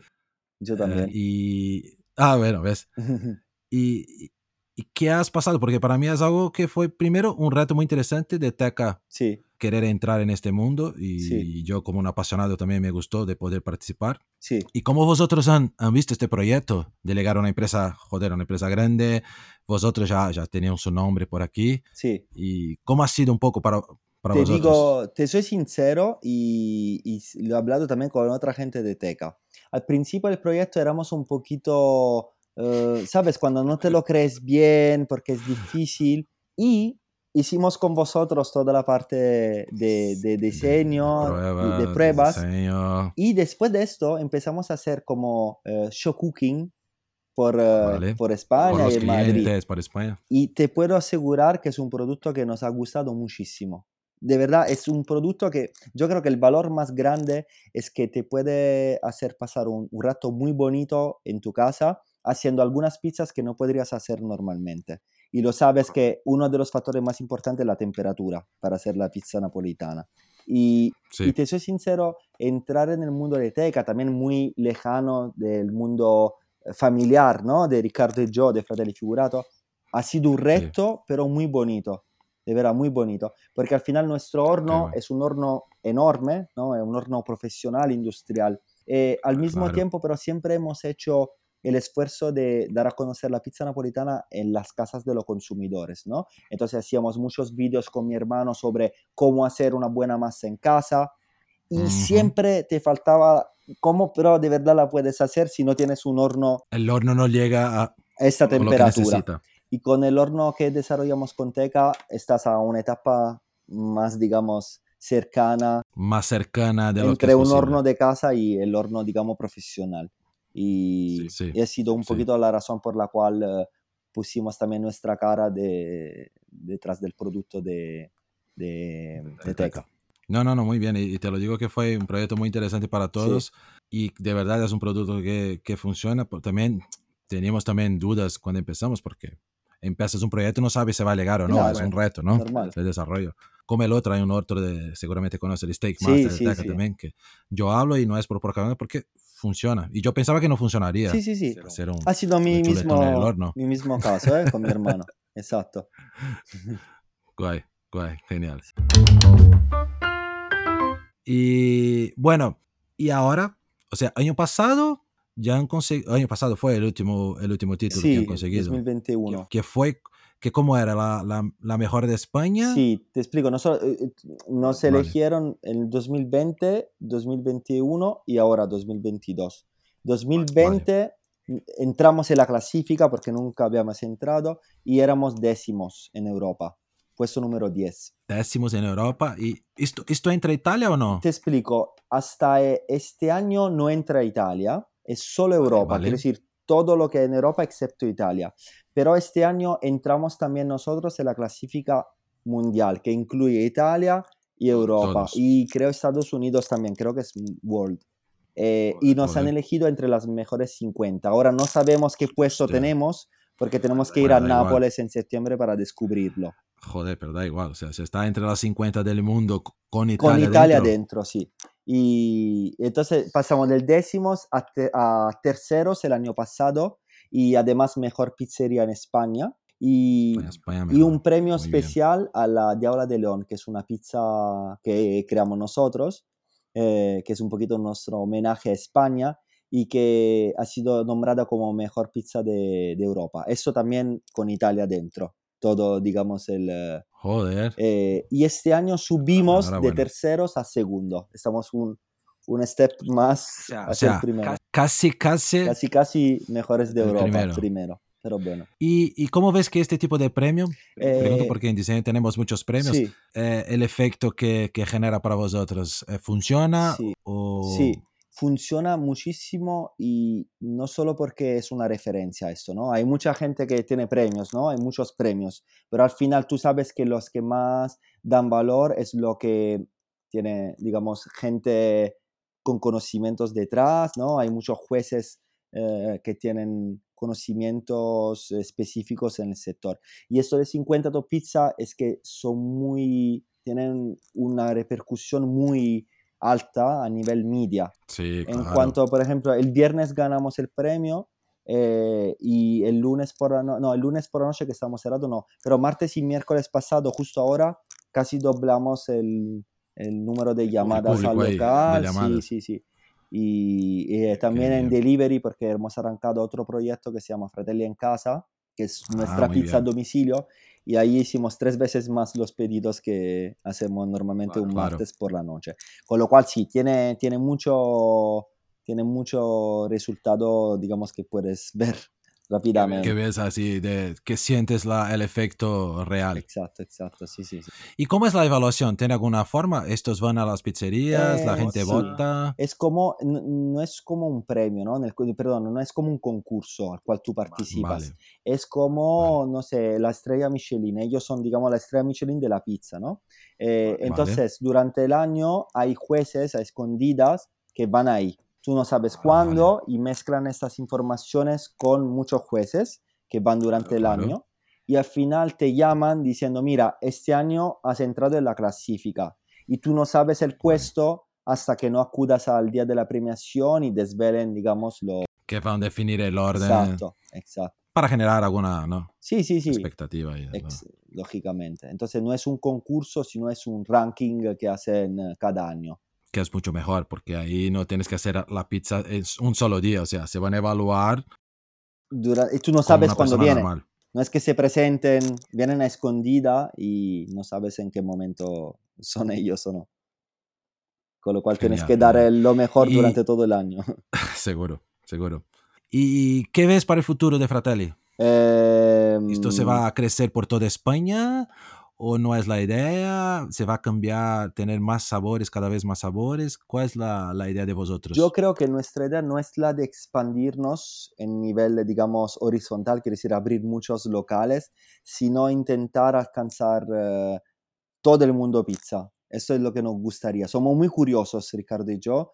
Yo eh, también. y, ah, bueno, ves. Y, y- ¿y qué has pasado? Porque para mí es algo que fue primero un reto muy interesante de Teca sí, querer entrar en este mundo y Sí. yo como un apasionado también me gustó de poder participar. sí. ¿Y cómo vosotros han, han visto este proyecto de llegar a una empresa, joder, una empresa grande? Vosotros ya, ya tenían su nombre por aquí. sí. ¿Y cómo ha sido un poco para, para Te vosotros? digo, te soy sincero y, y lo he hablado también con otra gente de Teca. Al principio del proyecto éramos un poquito, eh, ¿sabes? Cuando no te lo crees bien porque es difícil y hicimos con vosotros toda la parte de, de diseño, y de pruebas. diseño, Y después de esto empezamos a hacer como eh, show cooking por, eh, Vale. por España los y Madrid. para España. Y te puedo asegurar que es un producto que nos ha gustado muchísimo. De verdad, es un producto que yo creo que el valor más grande es que te puede hacer pasar un, un rato muy bonito en tu casa haciendo algunas pizzas que no podrías hacer normalmente. Y lo sabes que uno de los factores más importantes es la temperatura para hacer la pizza napolitana. Y, Sí, y te soy sincero, entrar en el mundo de Teca, también muy lejano del mundo familiar, ¿no? De Riccardo y yo, de Fratelli Figurato, ha sido un reto, pero muy bonito, de verdad, muy bonito, porque al final nuestro horno bueno. es un horno enorme, ¿no? Es un horno profesional, industrial. Eh, al mismo Claro. tiempo, pero siempre hemos hecho el esfuerzo de dar a conocer la pizza napolitana en las casas de los consumidores, ¿no? Entonces hacíamos muchos vídeos con mi hermano sobre cómo hacer una buena masa en casa y siempre te faltaba cómo, pero de verdad la puedes hacer si no tienes un horno el horno no llega a, esta que temperatura. Y con el horno que desarrollamos con Teca, estás a una etapa más, digamos, cercana Más cercana de lo que entre es un posible. horno de casa y el horno, digamos, profesional. Y, Sí, sí, y ha sido un sí. poquito la razón por la cual eh, pusimos también nuestra cara de, detrás del producto de, de, de De Teca. No, no, no, muy bien. Y, y te lo digo que fue un proyecto muy interesante para todos. Y de verdad es un producto que, que funciona. Pero también teníamos también dudas cuando empezamos porque empiezas un proyecto y no sabes si va a llegar o no. Claro, es un reto, ¿no? normal. De desarrollo. Como el otro, hay un otro de, seguramente conoces el Steak Sí, Master sí, sí. también, que yo hablo y no es por propaganda porque funciona. Y yo pensaba que no funcionaría. Sí, sí, sí. hacer un- Ha sido mi el mismo, mi mismo caso, ¿eh? Con mi hermano. Exacto. Guay, guay, genial. Y bueno, y ahora, o sea, año pasado ya han conseguido, año pasado fue el último, el último título que han Sí, conseguido. 2021. Que fue, que cómo era la, la, la mejor de España. Sí, te explico. Nosotros, eh, nos Vale. eligieron en 2020, 2021 y ahora 2022. 2020 n- entramos en la clasifica porque nunca habíamos entrado y éramos décimos en Europa, puesto número 10. Décimos en Europa. ¿Y esto, esto entra Italia o no? Te explico, hasta eh, este año no entra Italia, es solo Europa, vale. quiero decir, todo lo que en Europa excepto Italia. Pero este año entramos también nosotros en la clasifica mundial, que incluye Italia y Europa, Todos. y creo Estados Unidos también, creo que es World. Eh, y nos han elegido entre las mejores 50. Ahora no sabemos qué puesto Hostia. tenemos, porque tenemos que ir Bueno, a igual. Nápoles en septiembre para descubrirlo. Joder, pero da igual. O sea, si está entre las 50 del mundo con Con Italia, Italia dentro, dentro, sí. Y entonces pasamos del décimos a, te- a terceros el año pasado y además mejor pizzería en España. Y, España y un premio Muy bien. especial a la Diabla de León, que es una pizza que creamos nosotros, eh, que es un poquito nuestro homenaje a España y que ha sido nombrada como mejor pizza de, de Europa. Eso también con Italia dentro, todo, digamos, el... eh, Joder. eh, y este año subimos de terceros a segundo. Estamos un, un step más O sea, a O sea, primero. ca- casi, casi. Casi, casi mejores de El Europa, primero. primero. Pero bueno. ¿Y, ¿Y cómo ves que este tipo de premio, pregunto Eh, porque en diseño tenemos muchos premios, sí, eh, el efecto que, que genera para vosotros, eh, ¿funciona Sí, o...? sí, funciona muchísimo y no solo porque es una referencia a esto, ¿no? Hay mucha gente que tiene premios, ¿no? Hay muchos premios, pero al final tú sabes que los que más dan valor es lo que tiene, digamos, gente con conocimientos detrás, ¿no? Hay muchos jueces eh, que tienen conocimientos específicos en el sector. Y esto de 50 Top Pizza es que son muy, tienen una repercusión muy alta a nivel media. Sí, En claro. cuanto, por ejemplo, el viernes ganamos el premio eh, y el lunes por la no, no, el lunes por la noche que estamos cerrados, no, pero martes y miércoles pasado, justo ahora, casi doblamos el, el número de llamadas al local. Sí, llamadas. sí, sí. Y, y, eh, también en bien. delivery, porque hemos arrancado otro proyecto que se llama Fratelli en Casa, que es nuestra Ah, pizza a bien. domicilio, y ahí hicimos tres veces más los pedidos que hacemos normalmente Claro. un Claro. martes por la noche. Con lo cual sí, tiene, tiene mucho tiene mucho resultado, digamos, que puedes ver rápidamente. Que ves así, de, que sientes la, el efecto real. Exacto, exacto, sí, sí, sí. ¿Y cómo es la evaluación? ¿Tiene alguna forma? ¿Estos van a las pizzerías? ¿La Eh, gente sí. vota? Es como, n- no es como un premio, ¿no? Nel- perdón, no es como un concurso al cual tú participas. Vale. Es como, no sé, la estrella Michelin. Ellos son, digamos, la estrella Michelin de la pizza, ¿no? Eh, Vale. entonces, durante el año hay jueces a escondidas que van ahí. Tú no sabes Ah, cuándo y mezclan estas informaciones con muchos jueces que van durante el Claro. año y al final te llaman diciendo, mira, este año has entrado en la clasifica y tú no sabes el puesto hasta que no acudas al día de la premiación y desvelen, digamos, lo... Que van a definir el orden Exacto, exacto. para generar alguna ¿no? Sí, sí, sí. expectativa. Ex- lógicamente. Entonces no es un concurso, sino es un ranking que hacen eh, cada año. Que es mucho mejor, porque ahí no tienes que hacer la pizza en un solo día. O sea, se van a evaluar Dura- y tú no sabes cuándo persona viene. normal. No es que se presenten, vienen a escondida y no sabes en qué momento son ellos o no. Con lo cual tienes que dar lo mejor Y- durante todo el año. seguro, seguro. ¿Y qué ves para el futuro de Fratelli? ¿Esto se va a crecer por toda España o no es la idea? ¿Se va a cambiar, tener más sabores, cada vez más sabores? ¿Cuál es la, la idea de vosotros? Yo creo que nuestra idea no es la de expandirnos en nivel, digamos, horizontal, quiere decir abrir muchos locales, sino intentar alcanzar eh, todo el mundo pizza. Eso es lo que nos gustaría. Somos muy curiosos, Ricardo y yo.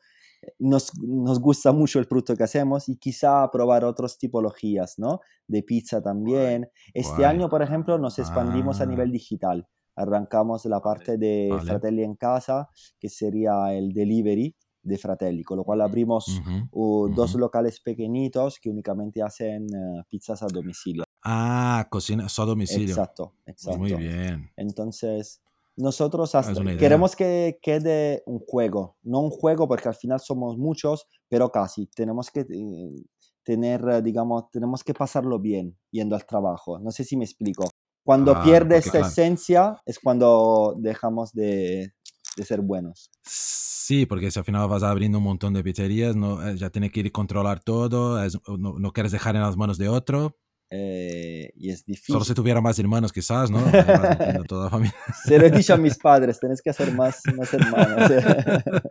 Nos, nos gusta mucho el producto que hacemos y quizá probar otras tipologías, ¿no? De pizza también. Este año, por ejemplo, nos expandimos a Ah. nivel digital. Arrancamos la parte de Vale. Fratelli en casa, que sería el delivery de Fratelli, con lo cual abrimos uh, dos locales pequeñitos que únicamente hacen eh, pizzas a domicilio. Ah, cocina a domicilio. Exacto, exacto. Muy bien. Entonces, nosotros hasta- queremos que quede un juego, no un juego porque al final somos muchos, pero casi. Tenemos que eh, tener, digamos, tenemos que pasarlo bien yendo al trabajo. No sé si me explico. Cuando Claro, pierde esta claro. esencia es cuando dejamos de, de ser buenos. Sí, porque si al final vas abriendo un montón de pizzerías, no, eh, ya tienes que ir a controlar todo, es- no, no quieres dejar en las manos de otro. Eh, y es difícil. Solo si tuviera más hermanos quizás, ¿no? Metiendo toda la familia. Se lo he dicho a mis padres, tenés que hacer más, más hermanos.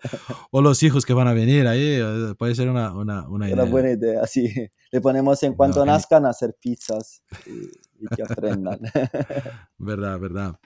O los hijos que van a venir ahí, eh, puede ser una, una, una idea. Una buena idea, sí. Le ponemos en cuanto genial. nazcan a hacer pizzas y, y que aprendan. Verdad, verdad.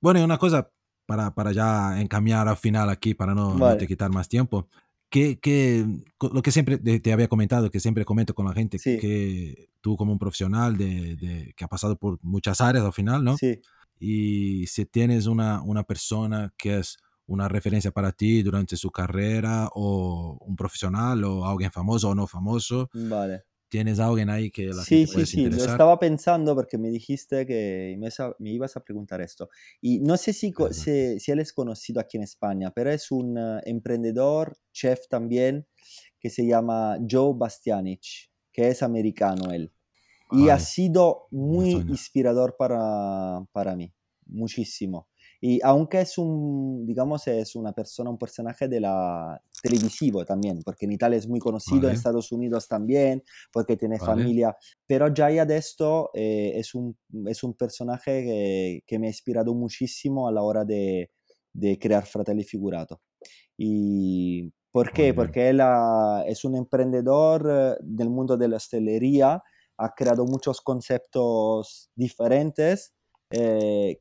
Bueno, y una cosa para, para ya encaminar al final aquí, para no, no Vale. te quitar más tiempo. Que, que lo que siempre te, te había comentado, que siempre comento con la gente, Sí. que tú como un profesional de, de- que ha pasado por muchas áreas al final, ¿no? Sí, Y si tienes una, una persona que es una referencia para ti durante su carrera, o un profesional, o alguien famoso o no famoso, vale. ¿Tienes alguien ahí que la Sí, gente sí, sí, lo estaba pensando porque me dijiste que me, me ibas a preguntar esto. Y no sé si, si, si él es conocido aquí en España, pero es un eh, emprendedor, chef también, que se llama Joe Bastianich, que es americano él. Y ha Ay, sido me muy inspirador para, para mí, muchísimo. Y aunque es un, digamos, es una persona, un personaje de la televisivo también, porque en Italia es muy conocido, en Vale, Estados Unidos también, porque tiene vale, familia, pero Jay Adesto eh, es, un, es un personaje que, que me ha inspirado muchísimo a la hora de, de crear Fratelli Figurato. ¿Y por qué? Porque él ha- es un emprendedor eh, del mundo de la hostelería, ha creado muchos conceptos diferentes eh,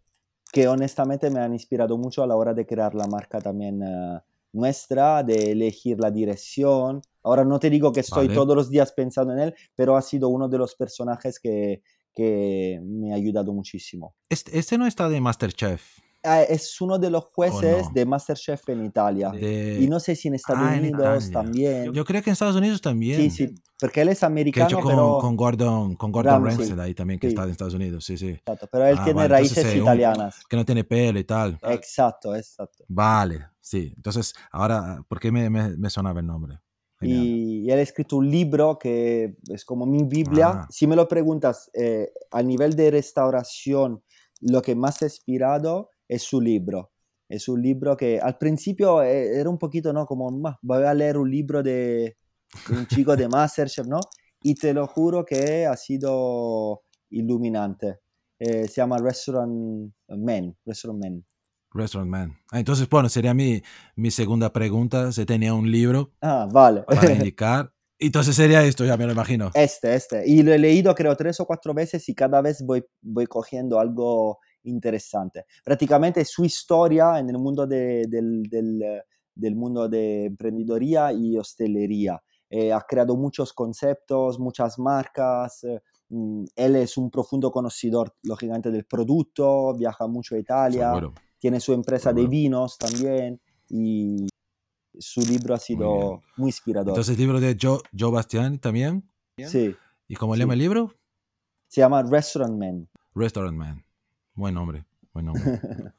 que honestamente me han inspirado mucho a la hora de crear la marca también eh, nuestra, de elegir la dirección. Ahora no te digo que estoy Vale. todos los días pensando en él, pero ha sido uno de los personajes que, que me ha ayudado muchísimo. Este, este no está de Masterchef, es uno de los ¿o jueces no? de Masterchef en Italia. Y De... no sé si en Estados Ah, en Unidos Italia. también. Yo creo que en Estados Unidos Sí, también. sí, porque él es Que hecho americano, con, pero con Gordon, con Gordon Ramsay, Ramsay ahí también, que sí, está en Estados Unidos, sí, sí. exacto, pero él Ah, tiene vale, entonces raíces eh, un, italianas. que no tiene pelo y tal. Exacto, exacto. Vale, sí. Entonces, ahora, ¿por qué me, me, me sonaba el nombre? Genial. Y, y él ha escrito un libro que es como mi Biblia. Ah, Si me lo preguntas, eh, a nivel de restauración, lo que más ha inspirado es su libro. Es un libro que al principio eh, era un poquito, ¿no? Como, "Ma, voy a leer un libro de, de un chico de Masterchef, ¿no? Y te lo juro que ha sido iluminante. Eh, se llama Restaurant Man, Restaurant Man. Restaurant Man. Ah, entonces, bueno, sería mi, mi segunda pregunta. Se tenía un libro Ah, vale. para indicar. Entonces sería esto, ya me lo imagino. Este, este. Y lo he leído creo tres o cuatro veces y cada vez voy, voy cogiendo algo interesante. Prácticamente su historia en el mundo de- del, del, del mundo de emprendedoría y hostelería. Eh, ha creado muchos conceptos, muchas marcas. eh, mm, él es un profundo conocedor, lógicamente, del producto, viaja mucho a Italia, tiene su empresa de vinos también y su libro ha sido muy inspirador. Entonces, el libro de Joe, Joe Bastian también. Sí, ¿Y cómo se llama el libro? Se llama Restaurant Man. Restaurant Man. Buen nombre, buen nombre.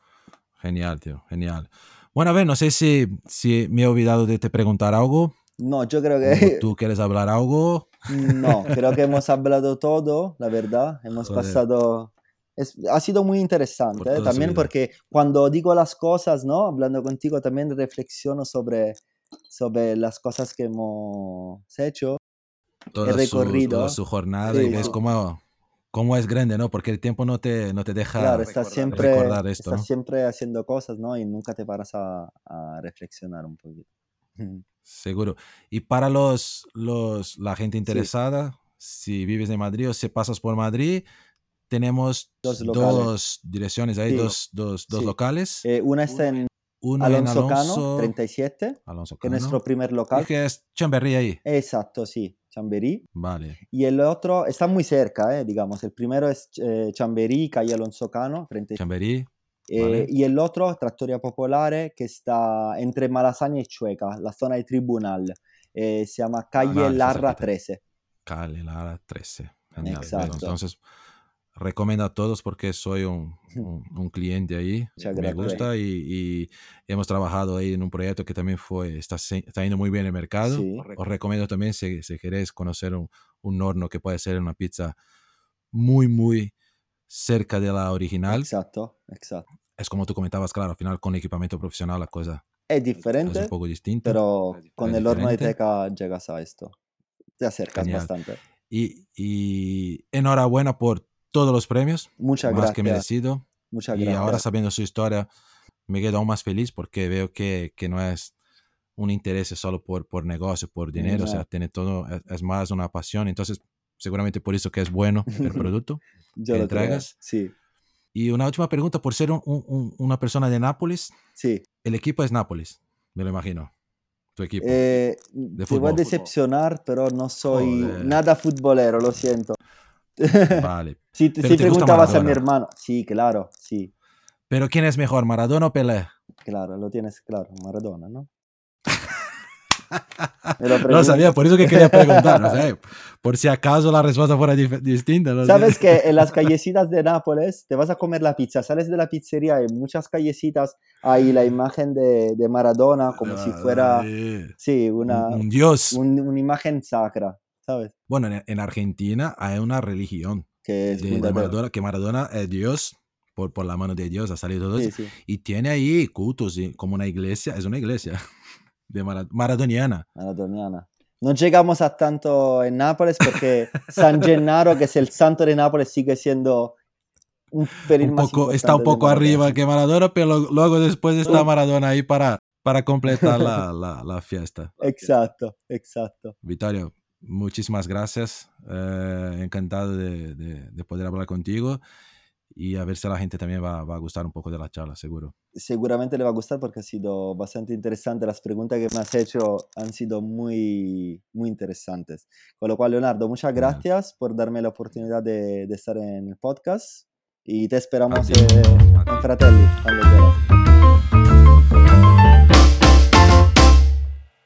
Genial, tío, genial. Bueno, a ver, no sé si, si me he olvidado de te preguntar algo No, yo creo que tú quieres hablar algo. no, creo que hemos hablado todo, la verdad. Hemos Joder, pasado... es- ha sido muy por interesante, ¿eh? También porque cuando digo las cosas, ¿no? Hablando contigo, también reflexiono sobre, sobre las cosas que hemos hecho, el Toda su, toda recorrido. su jornada y Sí, ves sí. cómo, cómo es grande, ¿no? Porque el tiempo no te, no te Claro, deja estás siempre, recordar esto, estás ¿no? siempre haciendo cosas, ¿no? Y nunca te paras a, a reflexionar un poquito. Seguro. Y para los, los, la gente Sí, interesada, si vives en Madrid o si pasas por Madrid, tenemos dos dos direcciones ahí, Sí, dos, dos, dos sí. locales. Eh, una está en Uno en Alonso Cano, Alonso, 37, Alonso que es nuestro Cano. primer Y local. que es Chamberry ahí. Exacto, sí, Chamberí. Vale, Y el otro está muy cerca, eh, digamos. El primero es eh, Chamberí, calle Alonso Cano, 37. Chamberí, Eh, vale. y el otro, Trattoria Popolare, que está entre Malasaña y Chueca, la zona de Tribunal. Eh, se llama calle Vale, está Larra cerquita. 13. Calle Lara 13. Genial. Bueno, Exacto. entonces recomiendo a todos porque soy un, un- un cliente ahí. Muchas Me gracias. gusta y, y hemos trabajado ahí en un proyecto que también fue, está, está yendo muy bien en el mercado. Sí, Os recomiendo también si, si queréis conocer un, un horno que puede ser una pizza muy, muy cerca de la original. exacto, exacto. Es como tú comentabas, claro, al final con equipamiento profesional la cosa Es es un diferente, poco distinta. pero con Es el horno de diferente. teca llegas a esto. Te acercas Genial. bastante. Y, y enhorabuena por todos los premios, Muchas más que gracias. merecido. Muchas Y ahora gracias. sabiendo su historia, me quedo aún más feliz porque veo que, que no es un interés solo por, por negocio, por dinero, o sea, tiene todo, es, es más una pasión. Entonces, seguramente por eso que es bueno el producto yo que lo entregas. Sí, Y una última pregunta, por ser un- un- un- una persona de Nápoles, sí. el equipo es Nápoles, me lo imagino, tu equipo Eh, de te voy a decepcionar, pero no soy Joder, nada futbolero, lo siento. Vale. Pero te gusta preguntabas a mi hermano, sí, claro, sí, Pero ¿quién es mejor, Maradona o Pelé? claro, lo tienes claro, Maradona, ¿no? lo, sabía, por eso que quería preguntar, no por si acaso la respuesta fuera distinta. Sabes que en las callecitas de Nápoles te vas a comer la pizza, sales de la pizzería, en muchas callecitas hay la imagen de, de Maradona como si fuera, sí, una, un, dios, una imagen sacra, ¿sabes? Bueno, en, Argentina hay una religión que, es de, Maradona, que Maradona es Dios por, por la mano de Dios ha salido todo y tiene ahí cultos como una iglesia, es una iglesia de maradoniana. Maradoniana. No llegamos a tanto en Nápoles porque San Gennaro, que es el santo de Nápoles, sigue siendo un más poco, Está un poco arriba que Maradona, pero luego después está Maradona ahí para, para completar la, la, la fiesta. Exacto, exacto. Vittorio, muchísimas gracias. Eh, encantado de, de, de, poder hablar contigo y a ver si a la gente también va, va, a gustar un poco de la charla, seguro. Seguramente le va a gustar porque ha sido bastante interesante. Las preguntas que me has hecho han sido muy, muy interesantes. Con lo cual, Leonardo, muchas gracias por darme la oportunidad de, de estar en el podcast y te esperamos en Fratelli.